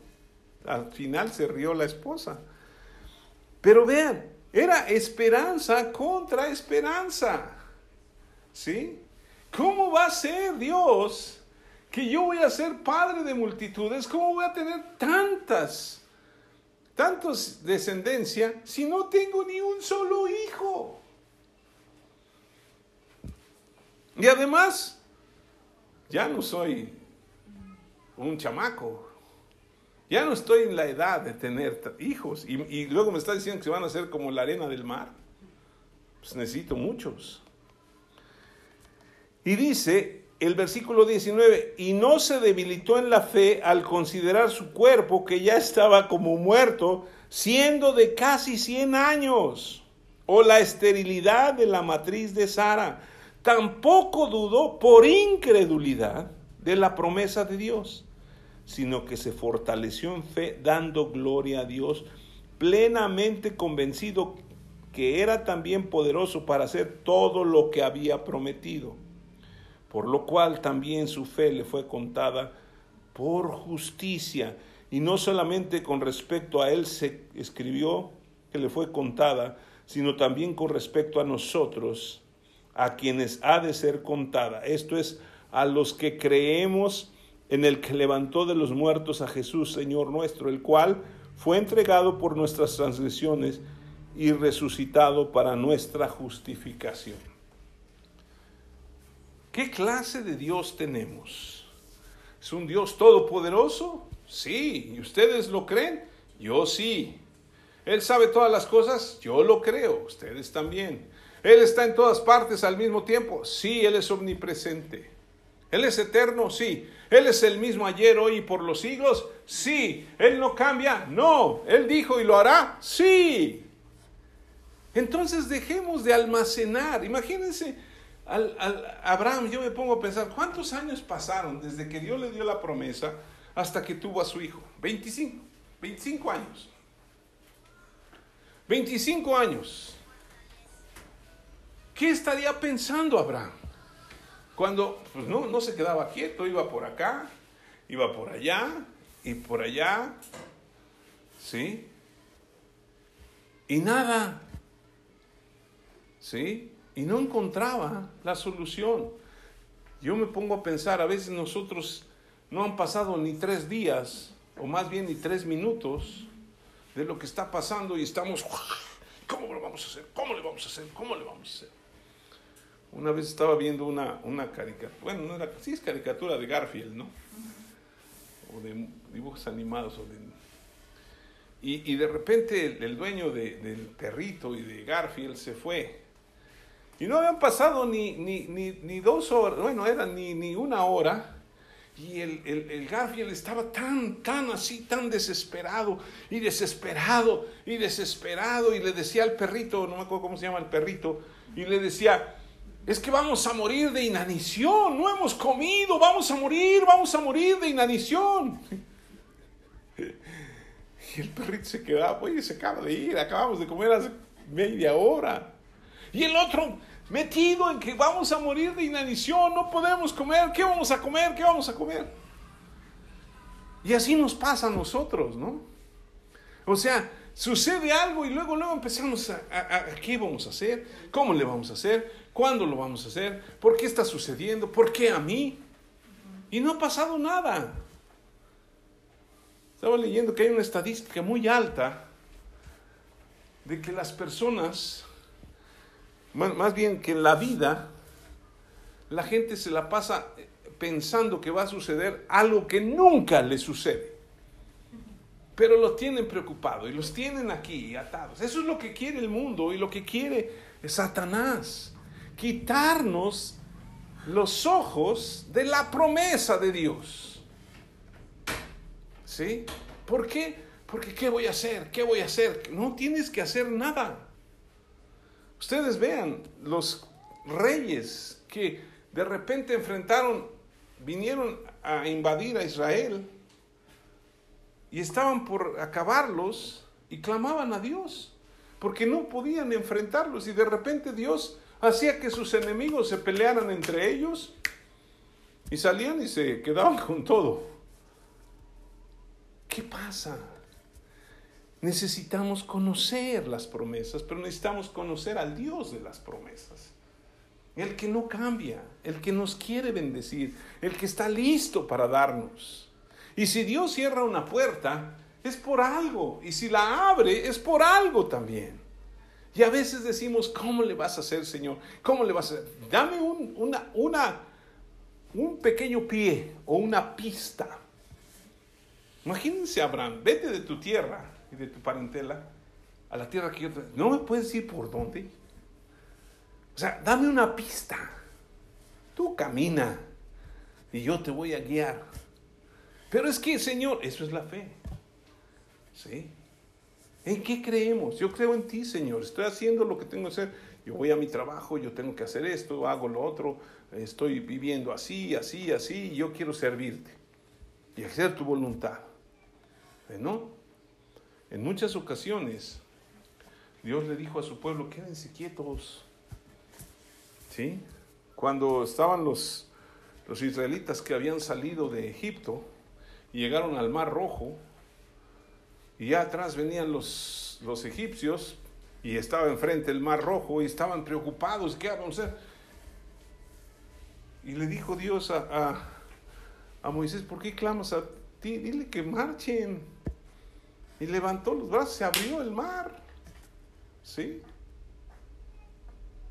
Speaker 1: Al final se rió la esposa. Pero vean, era esperanza contra esperanza. ¿Sí? ¿Cómo va a ser Dios que yo voy a ser padre de multitudes? ¿Cómo voy a tener tantas, tantos descendencia si no tengo ni un solo hijo? Y además, ya no soy un chamaco. Ya no estoy en la edad de tener hijos. Y, luego me está diciendo que se van a hacer como la arena del mar. Pues necesito muchos. Y dice el versículo 19, y no se debilitó en la fe al considerar su cuerpo que ya estaba como muerto, siendo de casi 100 años, o la esterilidad de la matriz de Sara. Tampoco dudó por incredulidad de la promesa de Dios sino que se fortaleció en fe dando gloria a Dios, plenamente convencido que era también poderoso para hacer todo lo que había prometido, por lo cual también su fe le fue contada por justicia, y no solamente con respecto a él se escribió que le fue contada, sino también con respecto a nosotros, a quienes ha de ser contada. Esto es, a los que creemos en el que levantó de los muertos a Jesús, Señor nuestro, el cual fue entregado por nuestras transgresiones y resucitado para nuestra justificación. ¿Qué clase de Dios tenemos? ¿Es un Dios todopoderoso? Sí. ¿Y ustedes lo creen? Yo sí. ¿Él sabe todas las cosas? Yo lo creo. Ustedes también. ¿Él está en todas partes al mismo tiempo? Sí, Él es omnipresente. ¿Él es eterno? Sí. ¿Él es el mismo ayer, hoy y por los siglos? Sí. ¿Él no cambia? No. ¿Él dijo y lo hará? Sí. Entonces dejemos de almacenar. Imagínense, al, Abraham, yo me pongo a pensar, ¿cuántos años pasaron desde que Dios le dio la promesa hasta que tuvo a su hijo? 25. 25 años. 25 años. ¿Qué estaría pensando Abraham? Cuando pues no, no se quedaba quieto, iba por acá, iba por allá y por allá, ¿sí? Y nada, ¿sí? Y no encontraba la solución. Yo me pongo a pensar, a veces nosotros no han pasado ni tres días, o más bien ni tres minutos, de lo que está pasando y estamos, ¿cómo lo vamos a hacer? ¿Cómo le vamos a hacer? ¿Cómo le vamos a hacer? Una vez estaba viendo una, una caricatura, bueno, no era, sí es caricatura de Garfield, ¿no? O de dibujos animados. O de, y, y de repente el, dueño de, del perrito y de Garfield se fue. Y no habían pasado ni, ni, ni, ni dos horas, bueno, era ni, ni una hora. Y el, el, el, Garfield estaba tan, tan así, tan desesperado y desesperado y desesperado. Y le decía al perrito, no me acuerdo cómo se llama el perrito, y le decía, es que vamos a morir de inanición, no hemos comido, vamos a morir, vamos a morir de inanición. Y el perrito se quedaba, oye, se acaba de ir, acabamos de comer hace media hora. Y el otro metido en que vamos a morir de inanición, no podemos comer, ¿qué vamos a comer? ¿Qué vamos a comer? Y así nos pasa a nosotros, ¿no? O sea, sucede algo y luego, luego empezamos a, a, a, ¿qué vamos a hacer? ¿Cómo le vamos a hacer? ¿Cuándo lo vamos a hacer? ¿Por qué está sucediendo? ¿Por qué a mí? Y no ha pasado nada. Estaba leyendo que hay una estadística muy alta de que las personas, más bien que en la vida, la gente se la pasa pensando que va a suceder algo que nunca le sucede. Pero lo tienen preocupado y los tienen aquí atados. Eso es lo que quiere el mundo y lo que quiere Satanás quitarnos los ojos de la promesa de Dios. ¿Sí? ¿Por qué? Porque ¿qué voy a hacer? ¿Qué voy a hacer? No tienes que hacer nada. Ustedes vean los reyes que de repente enfrentaron, vinieron a invadir a Israel y estaban por acabarlos y clamaban a Dios porque no podían enfrentarlos y de repente Dios hacía que sus enemigos se pelearan entre ellos y salían y se quedaban con todo. ¿Qué pasa? Necesitamos conocer las promesas, pero necesitamos conocer al Dios de las promesas. El que no cambia, el que nos quiere bendecir, el que está listo para darnos. Y si Dios cierra una puerta, es por algo. Y si la abre, es por algo también. Y a veces decimos, ¿cómo le vas a hacer, Señor? ¿Cómo le vas a hacer? Dame un, un pequeño pie o una pista. Imagínense, Abraham, vete de tu tierra y de tu parentela a la tierra que yo te... ¿No me puedes decir por dónde? O sea, dame una pista. Tú camina y yo te voy a guiar. Pero es que, Señor, eso es la fe. ¿Sí? ¿En qué creemos? Yo creo en ti, Señor. Estoy haciendo lo que tengo que hacer. Yo voy a mi trabajo, yo tengo que hacer esto, hago lo otro. Estoy viviendo así, así, así. Y yo quiero servirte y hacer tu voluntad. ¿No? En muchas ocasiones, Dios le dijo a su pueblo, quédense quietos. ¿Sí? Cuando estaban los, los israelitas que habían salido de Egipto y llegaron al Mar Rojo, y ya atrás venían los, los egipcios y estaba enfrente el mar rojo y estaban preocupados, ¿qué vamos a hacer? Y le dijo Dios a, a, Moisés, ¿por qué clamas a ti? Dile que marchen. Y levantó los brazos, se abrió el mar. ¿Sí?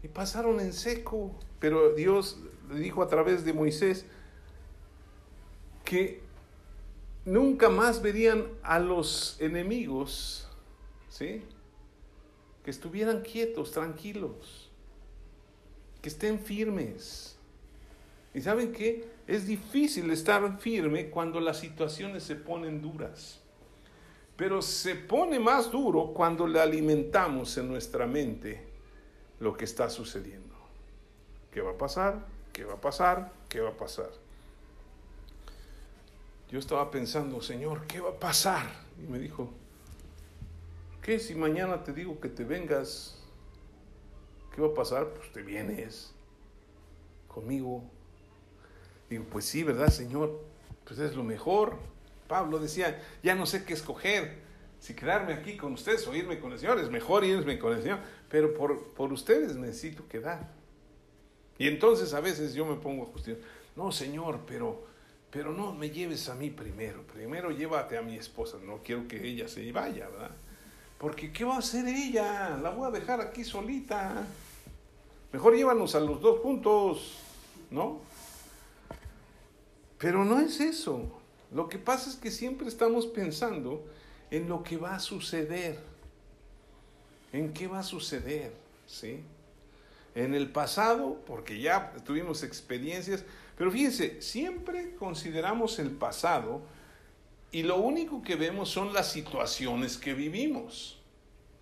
Speaker 1: Y pasaron en seco. Pero Dios dijo a través de Moisés que nunca más verían a los enemigos, ¿sí? Que estuvieran quietos, tranquilos, que estén firmes. ¿Y saben qué? Es difícil estar firme cuando las situaciones se ponen duras. Pero se pone más duro cuando le alimentamos en nuestra mente lo que está sucediendo. ¿Qué va a pasar? ¿Qué va a pasar? ¿Qué va a pasar? Yo estaba pensando, Señor, ¿qué va a pasar? Y me dijo, ¿qué si mañana te digo que te vengas? ¿Qué va a pasar? Pues te vienes conmigo. Digo, pues sí, ¿verdad, Señor? Pues es lo mejor. Pablo decía, ya no sé qué escoger, si quedarme aquí con ustedes o irme con el Señor, es mejor irme con el Señor, pero por, por ustedes necesito quedar. Y entonces a veces yo me pongo a justificar, no, Señor, pero pero no me lleves a mí primero, primero llévate a mi esposa, no quiero que ella se vaya, ¿verdad? Porque ¿qué va a hacer ella? La voy a dejar aquí solita. Mejor llévanos a los dos juntos, ¿no? Pero no es eso. Lo que pasa es que siempre estamos pensando en lo que va a suceder. ¿En qué va a suceder? ¿Sí? En el pasado, porque ya tuvimos experiencias, pero fíjense, siempre consideramos el pasado y lo único que vemos son las situaciones que vivimos.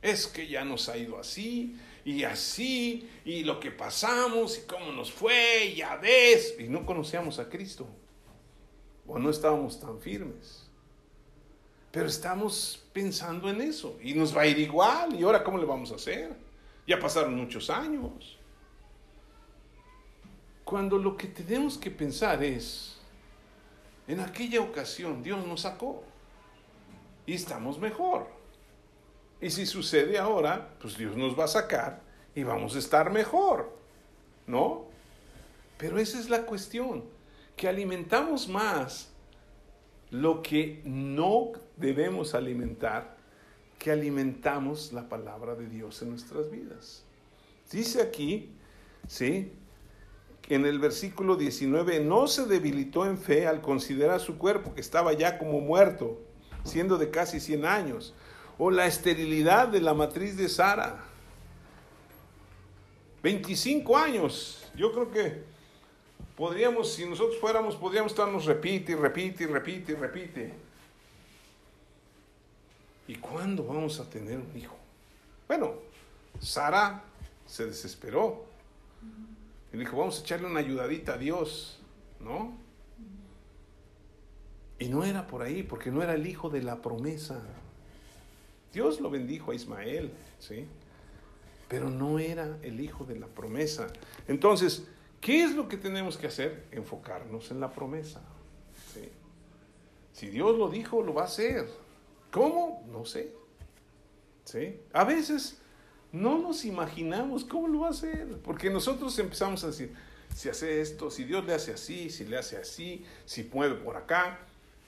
Speaker 1: Es que ya nos ha ido así y así y lo que pasamos y cómo nos fue, ya ves, y no conocíamos a Cristo o no estábamos tan firmes. Pero estamos pensando en eso y nos va a ir igual y ahora cómo le vamos a hacer. Ya pasaron muchos años. Cuando lo que tenemos que pensar es, en aquella ocasión Dios nos sacó y estamos mejor. Y si sucede ahora, pues Dios nos va a sacar y vamos a estar mejor, ¿no? Pero esa es la cuestión, que alimentamos más lo que no debemos alimentar que alimentamos la palabra de Dios en nuestras vidas. Dice aquí, ¿sí? En el versículo 19, no se debilitó en fe al considerar su cuerpo que estaba ya como muerto, siendo de casi 100 años, o la esterilidad de la matriz de Sara. 25 años, yo creo que podríamos, si nosotros fuéramos, podríamos estarnos repite repite repite repite. ¿y cuándo vamos a tener un hijo? Bueno, Sara se desesperó y dijo, vamos a echarle una ayudadita a Dios, ¿no? Y no era por ahí, porque no era el hijo de la promesa. Dios lo bendijo a Ismael, ¿sí? Pero no era el hijo de la promesa. Entonces, ¿qué es lo que tenemos que hacer? Enfocarnos en la promesa. ¿sí? Si Dios lo dijo, lo va a hacer. ¿Cómo? No sé. ¿Sí? A veces no nos imaginamos cómo lo va a hacer, porque nosotros empezamos a decir, si hace esto, si Dios le hace así, si le hace así, si puede por acá.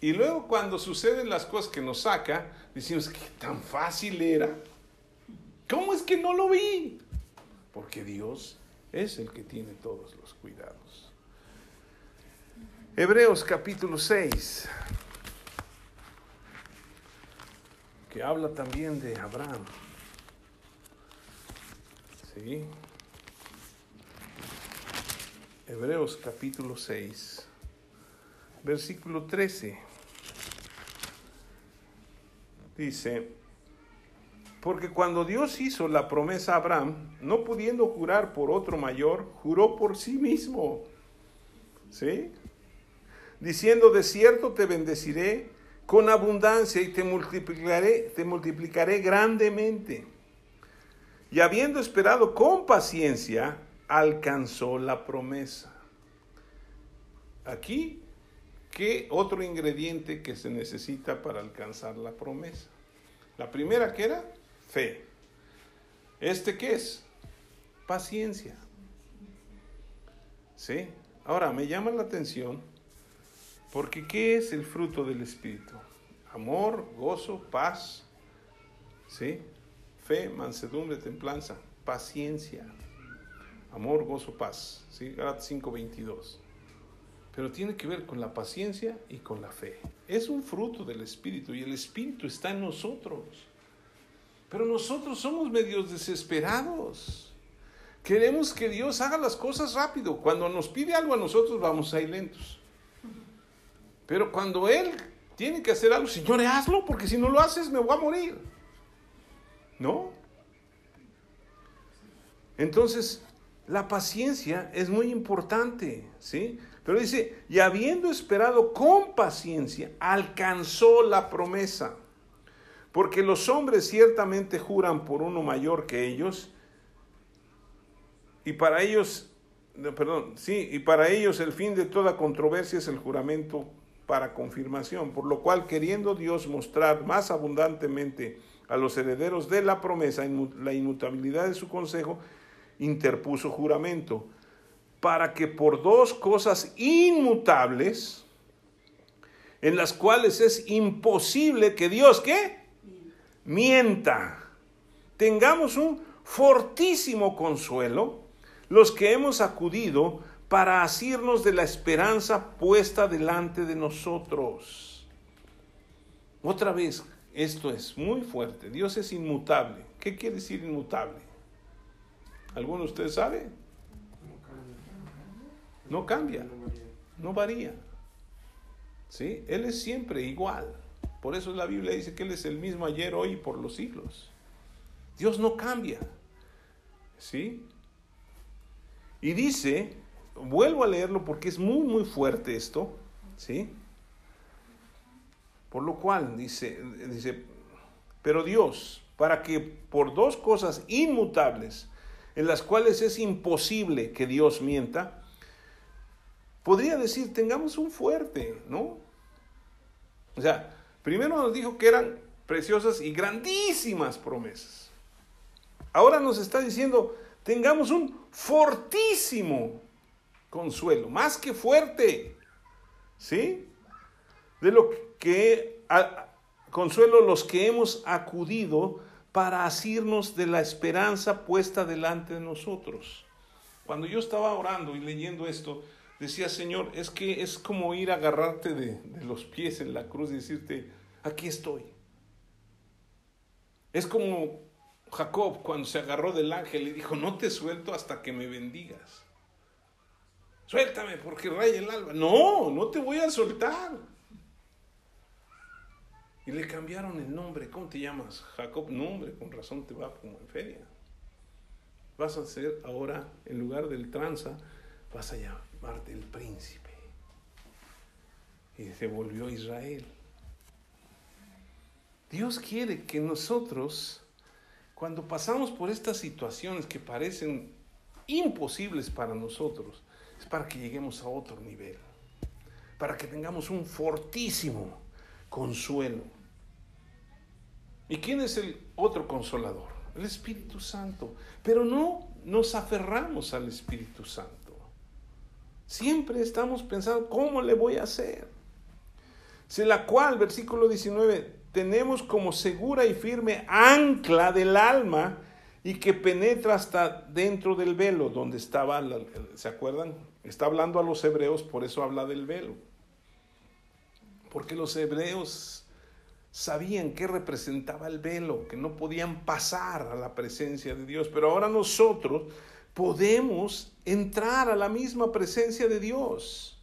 Speaker 1: Y luego cuando suceden las cosas que nos saca, decimos, que tan fácil era. ¿Cómo es que no lo vi? Porque Dios es el que tiene todos los cuidados. Hebreos capítulo 6, que habla también de Abraham. Hebreos capítulo 6, versículo 13. Dice, porque cuando Dios hizo la promesa a Abraham, no pudiendo jurar por otro mayor, juró por sí mismo. ¿Sí? Diciendo, de cierto te bendeciré con abundancia y te multiplicaré, te multiplicaré grandemente. Y habiendo esperado con paciencia, alcanzó la promesa. Aquí, ¿qué otro ingrediente que se necesita para alcanzar la promesa? La primera que era fe. ¿Este qué es? Paciencia. ¿Sí? Ahora, me llama la atención porque ¿qué es el fruto del Espíritu? Amor, gozo, paz, ¿sí? Fe, mansedumbre, templanza, paciencia. Amor, gozo, paz. ¿Sí? Gálatas 5:22. Pero tiene que ver con la paciencia y con la fe. Es un fruto del Espíritu y el Espíritu está en nosotros. Pero nosotros somos medios desesperados. Queremos que Dios haga las cosas rápido. Cuando nos pide algo a nosotros vamos a ir lentos. Pero cuando Él tiene que hacer algo, Señor, hazlo, porque si no lo haces me voy a morir. ¿No? Entonces, la paciencia es muy importante, ¿sí? Pero dice, y habiendo esperado con paciencia, alcanzó la promesa. Porque los hombres ciertamente juran por uno mayor que ellos, y para ellos, perdón, sí, y para ellos el fin de toda controversia es el juramento para confirmación, por lo cual queriendo Dios mostrar más abundantemente a los herederos de la promesa la inmutabilidad de su consejo, interpuso juramento, para que por dos cosas inmutables, en las cuales es imposible que Dios, ¿qué? Mienta. Tengamos un fortísimo consuelo los que hemos acudido para asirnos de la esperanza puesta delante de nosotros. Otra vez, esto es muy fuerte. Dios es inmutable. ¿Qué quiere decir inmutable? ¿Alguno de ustedes sabe? No cambia, no varía. ¿Sí? Él es siempre igual. Por eso la Biblia dice que Él es el mismo ayer, hoy y por los siglos. Dios no cambia. ¿Sí? Y dice vuelvo a leerlo porque es muy, muy fuerte esto, ¿sí? Por lo cual dice, dice, pero Dios, para que por dos cosas inmutables, en las cuales es imposible que Dios mienta, podría decir, tengamos un fuerte, ¿no? O sea, primero nos dijo que eran preciosas y grandísimas promesas. Ahora nos está diciendo, tengamos un fortísimo consuelo, más que fuerte, ¿sí? De lo que consuelo los que hemos acudido para asirnos de la esperanza puesta delante de nosotros. Cuando yo estaba orando y leyendo esto, decía, Señor, es que es como ir a agarrarte de, los pies en la cruz y decirte, aquí estoy. Es como Jacob cuando se agarró del ángel y dijo, no te suelto hasta que me bendigas. Suéltame porque raya el alba. No, no te voy a soltar. Y le cambiaron el nombre. ¿Cómo te llamas? Jacob. Nombre, con razón te va como en feria. Vas a ser ahora, en lugar del tranza, vas a llamarte el príncipe. Y se volvió Israel. Dios quiere que nosotros, cuando pasamos por estas situaciones que parecen imposibles para nosotros, es para que lleguemos a otro nivel, para que tengamos un fortísimo consuelo. ¿Y quién es el otro consolador? El Espíritu Santo. Pero no nos aferramos al Espíritu Santo. Siempre estamos pensando, ¿cómo le voy a hacer? Si la cual, versículo 19, tenemos como segura y firme ancla del alma y que penetra hasta dentro del velo, donde estaba, ¿se acuerdan? Está hablando a los hebreos, por eso habla del velo. Porque los hebreos sabían qué representaba el velo, que no podían pasar a la presencia de Dios, pero ahora nosotros podemos entrar a la misma presencia de Dios.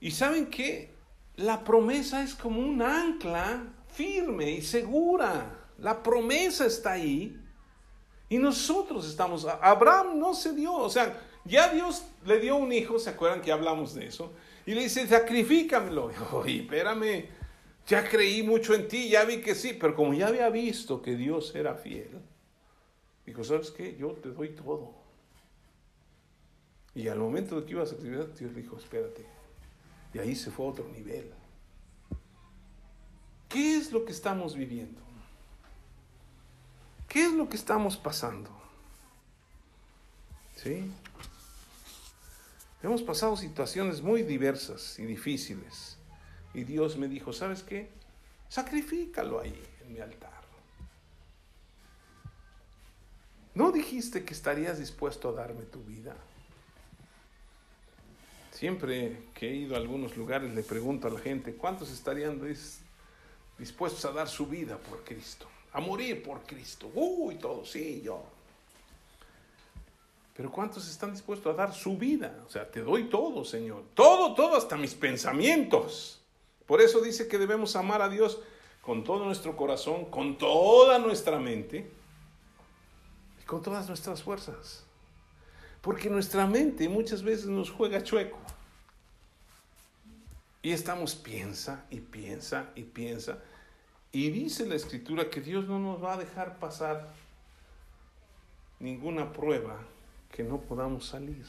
Speaker 1: ¿Y saben qué? La promesa es como un ancla firme y segura. La promesa está ahí. Y nosotros estamos, Abraham no se dio, o sea, ya Dios le dio un hijo, ¿se acuerdan que hablamos de eso? Y le dice, sacrifícamelo. Oye, espérame, ya creí mucho en ti, ya vi que sí, pero como ya había visto que Dios era fiel, dijo, ¿sabes qué? Yo te doy todo. Y al momento de que iba a sacrificar, Dios le dijo, espérate. Y ahí se fue a otro nivel. ¿Qué es lo que estamos viviendo? ¿Qué es lo que estamos pasando? ¿Sí? Hemos pasado situaciones muy diversas y difíciles. Y Dios me dijo, ¿sabes qué? Sacrifícalo ahí en mi altar. ¿No dijiste que estarías dispuesto a darme tu vida? Siempre que he ido a algunos lugares le pregunto a la gente, ¿cuántos estarían dispuestos a dar su vida por Cristo? A morir por Cristo. Uy, todo, sí, yo. Pero ¿cuántos están dispuestos a dar su vida? O sea, te doy todo, Señor. Todo, todo, hasta mis pensamientos. Por eso dice que debemos amar a Dios con todo nuestro corazón, con toda nuestra mente y con todas nuestras fuerzas. Porque nuestra mente muchas veces nos juega chueco. Y estamos piensa y piensa y piensa. Y dice la escritura que Dios no nos va a dejar pasar ninguna prueba que no podamos salir.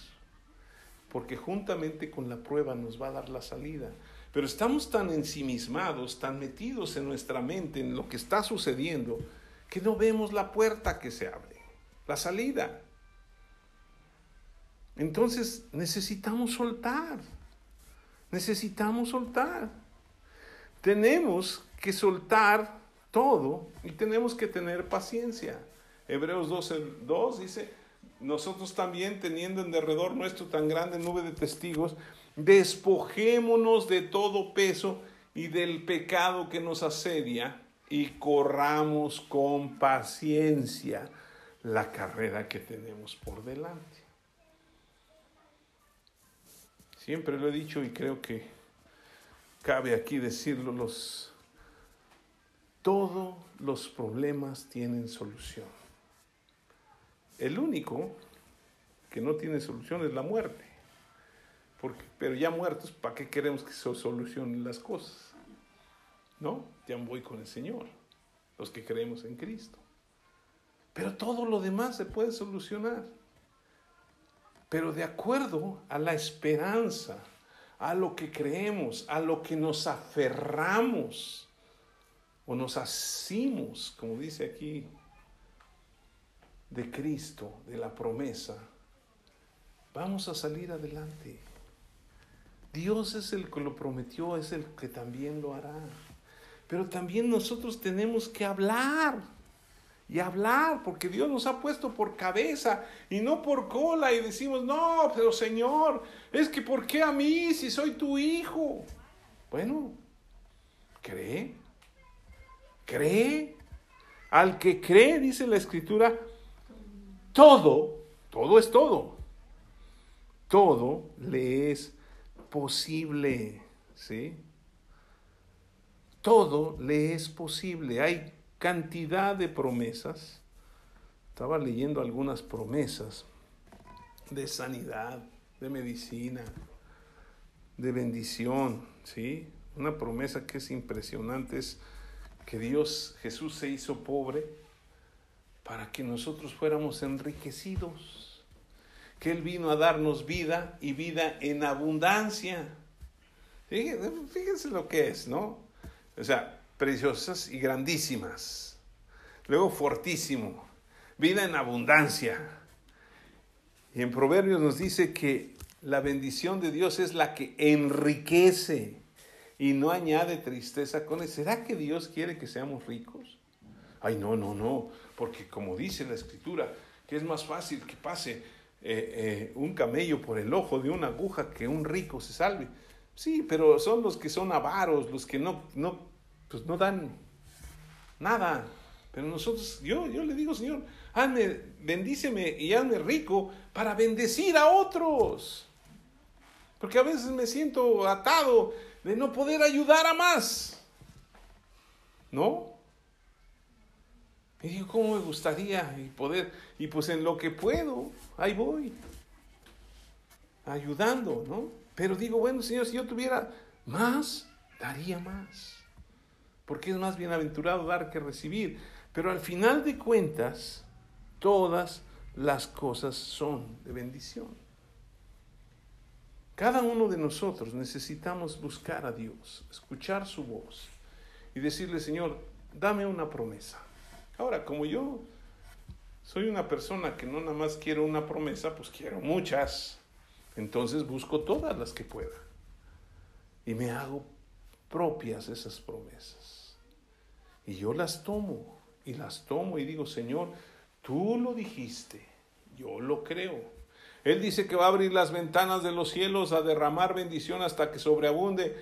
Speaker 1: Porque juntamente con la prueba nos va a dar la salida. Pero estamos tan ensimismados, tan metidos en nuestra mente, en lo que está sucediendo, que no vemos la puerta que se abre, la salida. Entonces necesitamos soltar, necesitamos soltar. Tenemos que soltar todo y tenemos que tener paciencia. Hebreos 12, 2 dice, nosotros también teniendo en derredor nuestro tan grande nube de testigos, despojémonos de todo peso y del pecado que nos asedia y corramos con paciencia la carrera que tenemos por delante. Siempre lo he dicho y creo que cabe aquí decirlo, los, todos los problemas tienen solución. El único que no tiene solución es la muerte. Porque, pero ya muertos, ¿para qué queremos que se solucionen las cosas? ¿No? Ya voy con el Señor, los que creemos en Cristo. Pero todo lo demás se puede solucionar. Pero de acuerdo a la esperanza, a lo que creemos, a lo que nos aferramos o nos asimos, como dice aquí de Cristo, de la promesa, vamos a salir adelante. Dios es el que lo prometió, es el que también lo hará. Pero también nosotros tenemos que hablar y hablar, porque Dios nos ha puesto por cabeza y no por cola y decimos, no, pero Señor, es que ¿por qué a mí si soy tu hijo? Bueno, cree, cree. Al que cree, dice la escritura, todo, todo es todo. Todo le es posible, ¿sí? todo le es posible. Hay cantidad de promesas. Estaba leyendo algunas promesas de sanidad, de medicina, de bendición, ¿sí? Una promesa que es impresionante es que Dios, Jesús se hizo pobre para que nosotros fuéramos enriquecidos, que Él vino a darnos vida y vida en abundancia. Fíjense, lo que es, ¿no? O sea, preciosas y grandísimas. Luego fortísimo, vida en abundancia. Y en Proverbios nos dice que la bendición de Dios es la que enriquece y no añade tristeza con él. ¿Será que Dios quiere que seamos ricos? Ay, no, no, no, porque como dice la escritura, que es más fácil que pase eh, eh, un camello por el ojo de una aguja que un rico se salve. Sí, pero son los que son avaros, los que no, no, pues no dan nada. Pero nosotros, yo, yo le digo, Señor, hazme, bendíceme y hazme rico para bendecir a otros. Porque a veces me siento atado de no poder ayudar a más. ¿No? Y digo, ¿cómo me gustaría y poder? Y pues en lo que puedo, ahí voy. Ayudando, ¿no? Pero digo, bueno, Señor, si yo tuviera más, daría más. Porque es más bienaventurado dar que recibir. Pero al final de cuentas, todas las cosas son de bendición. Cada uno de nosotros necesitamos buscar a Dios, escuchar su voz y decirle, Señor, dame una promesa. Ahora, como yo soy una persona que no nada más quiero una promesa, pues quiero muchas. Entonces busco todas las que pueda. Y me hago propias esas promesas. Y yo las tomo, y las tomo y digo, Señor, tú lo dijiste, yo lo creo. Él dice que va a abrir las ventanas de los cielos, a derramar bendición hasta que sobreabunde.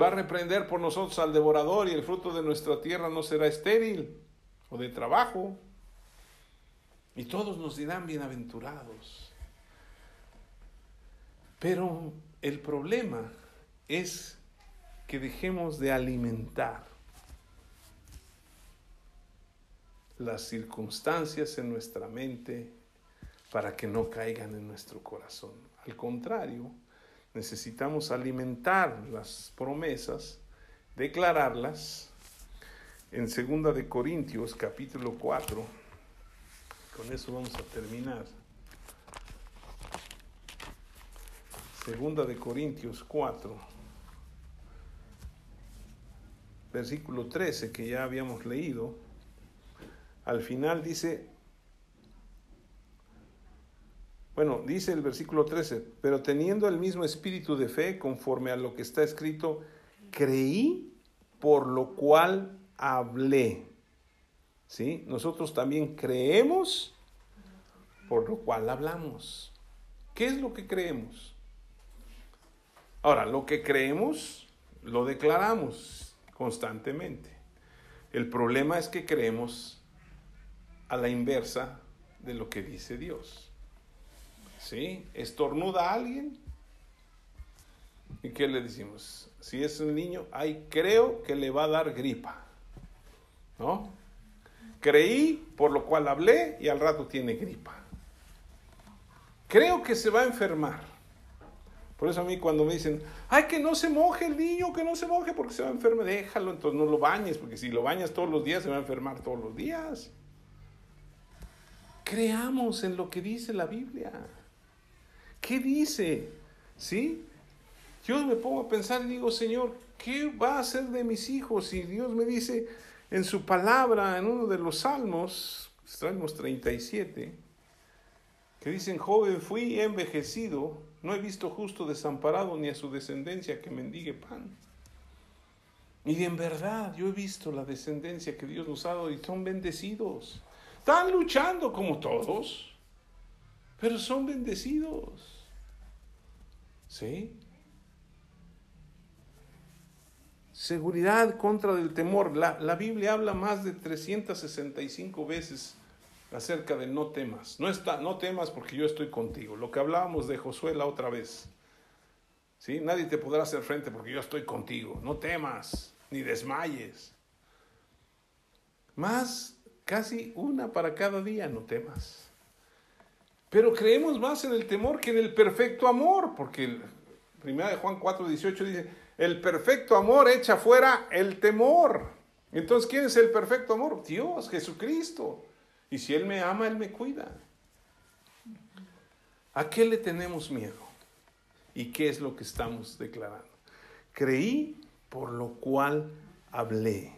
Speaker 1: Va a reprender por nosotros al devorador y el fruto de nuestra tierra no será estéril o de trabajo. Y todos nos dirán bienaventurados. Pero el problema es que dejemos de alimentar las circunstancias en nuestra mente para que no caigan en nuestro corazón. Al contrario, necesitamos alimentar las promesas, declararlas. En 2 de Corintios capítulo 4, con eso vamos a terminar. Segunda de Corintios 4, versículo 13 que ya habíamos leído, al final dice, bueno, dice el versículo 13, pero teniendo el mismo espíritu de fe, conforme a lo que está escrito, creí, por lo cual ¿Sí? Nosotros también creemos, por lo cual hablamos. ¿Qué es lo que creemos? Ahora, lo que creemos lo declaramos constantemente. El problema es que creemos a la inversa de lo que dice Dios. ¿sí? Estornuda a alguien. ¿Y qué le decimos? Si es un niño, ay, creo que le va a dar gripa. ¿No? Creí, por lo cual hablé y al rato tiene gripa. Creo que se va a enfermar. Por eso a mí cuando me dicen, ay, que no se moje el niño, que no se moje porque se va a enfermar, déjalo, entonces no lo bañes, porque si lo bañas todos los días se va a enfermar todos los días. Creamos en lo que dice la Biblia. ¿Qué dice? ¿Sí? Yo me pongo a pensar y digo, Señor, ¿qué va a hacer de mis hijos? Y Dios me dice en su palabra, en uno de los salmos, Salmos 37, que dicen, joven fui envejecido, no he visto justo desamparado ni a su descendencia que mendigue pan. Y en verdad yo he visto la descendencia que Dios nos ha dado y son bendecidos. Están luchando como todos, pero son bendecidos. ¿Sí? Seguridad contra el temor. La, la, Biblia habla más de 365 veces acerca de no temas. No, está, no temas porque yo estoy contigo. Lo que hablábamos de Josué la otra vez. ¿Sí? Nadie te podrá hacer frente porque yo estoy contigo. No temas. ni desmayes. Más, casi una para cada día, no temas. Pero creemos más en el temor que en el perfecto amor, porque el, primera de Juan 4, 18 dice, el perfecto amor echa fuera el temor. Entonces, ¿quién es el perfecto amor? Dios, Jesucristo. Y si Él me ama, Él me cuida. ¿A qué le tenemos miedo? ¿Y qué es lo que estamos declarando? Creí, por lo cual hablé.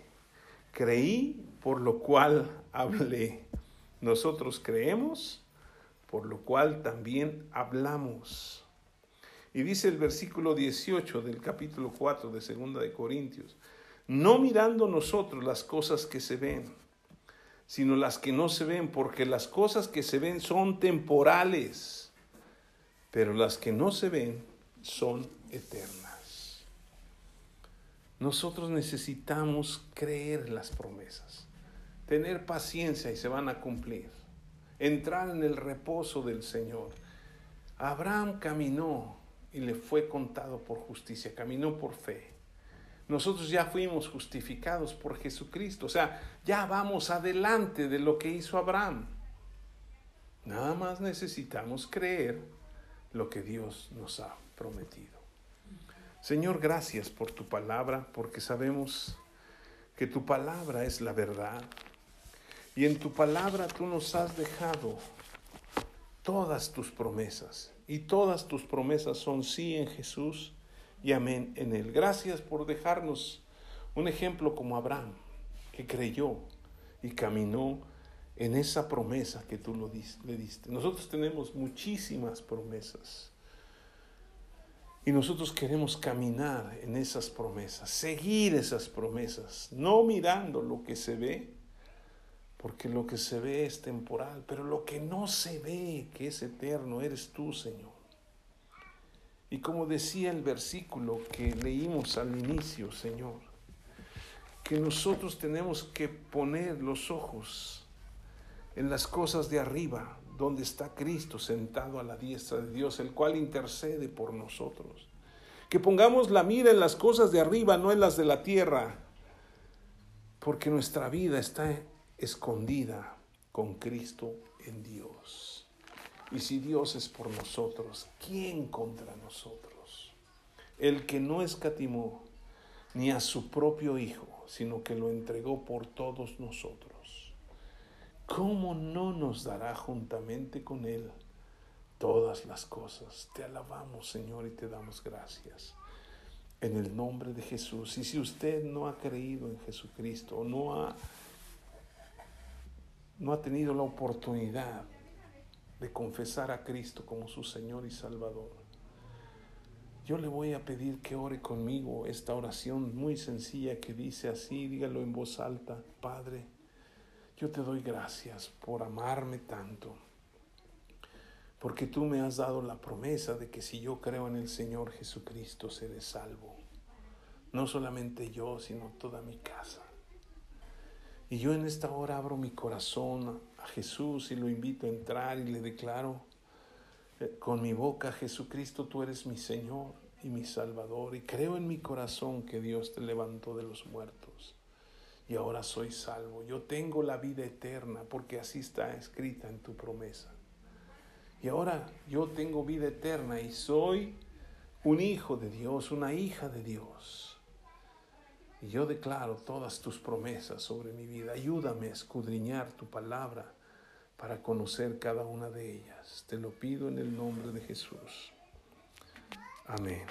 Speaker 1: Creí, por lo cual hablé. Nosotros creemos, por lo cual también hablamos. Y dice el versículo 18 del capítulo 4 de Segunda de Corintios, no mirando nosotros las cosas que se ven, sino las que no se ven, porque las cosas que se ven son temporales, pero las que no se ven son eternas. Nosotros necesitamos creer las promesas, tener paciencia y se van a cumplir, entrar en el reposo del Señor. Abraham caminó y le fue contado por justicia, caminó por fe. Nosotros ya fuimos justificados por Jesucristo, o sea, ya vamos adelante de lo que hizo Abraham. Nada más necesitamos creer lo que Dios nos ha prometido. Señor, gracias por tu palabra, porque sabemos que tu palabra es la verdad. Y en tu palabra tú nos has dejado todas tus promesas. Y todas tus promesas son sí en Jesús y amén en Él. Gracias por dejarnos un ejemplo como Abraham, que creyó y caminó en esa promesa que tú le diste. Nosotros tenemos muchísimas promesas. Y nosotros queremos caminar en esas promesas, seguir esas promesas, no mirando lo que se ve, porque lo que se ve es temporal, pero lo que no se ve, que es eterno, eres tú, Señor. Y como decía el versículo que leímos al inicio, Señor, que nosotros tenemos que poner los ojos en las cosas de arriba, donde está Cristo sentado a la diestra de Dios, el cual intercede por nosotros. Que pongamos la mira en las cosas de arriba, no en las de la tierra, porque nuestra vida está escondida con Cristo en Dios. Y si Dios es por nosotros, ¿quién contra nosotros? El que no escatimó ni a su propio Hijo, sino que lo entregó por todos nosotros. ¿Cómo no nos dará juntamente con Él todas las cosas? Te alabamos, Señor, y te damos gracias. En el nombre de Jesús. Y si usted no ha creído en Jesucristo, no ha no ha tenido la oportunidad de confesar a Cristo como su Señor y Salvador, yo le voy a pedir que ore conmigo esta oración muy sencilla que dice así, dígalo en voz alta, Padre, yo te doy gracias por amarme tanto, porque tú me has dado la promesa de que si yo creo en el Señor Jesucristo seré salvo, no solamente yo, sino toda mi casa. Y yo en esta hora abro mi corazón a Jesús y lo invito a entrar y le declaro eh, con mi boca, Jesucristo, tú eres mi Señor y mi Salvador. Y creo en mi corazón que Dios te levantó de los muertos. Y ahora soy salvo. Yo tengo la vida eterna porque así está escrita en tu promesa. Y ahora yo tengo vida eterna y soy un hijo de Dios, una hija de Dios. Y yo declaro todas tus promesas sobre mi vida. Ayúdame a escudriñar tu palabra para conocer cada una de ellas. Te lo pido en el nombre de Jesús. Amén.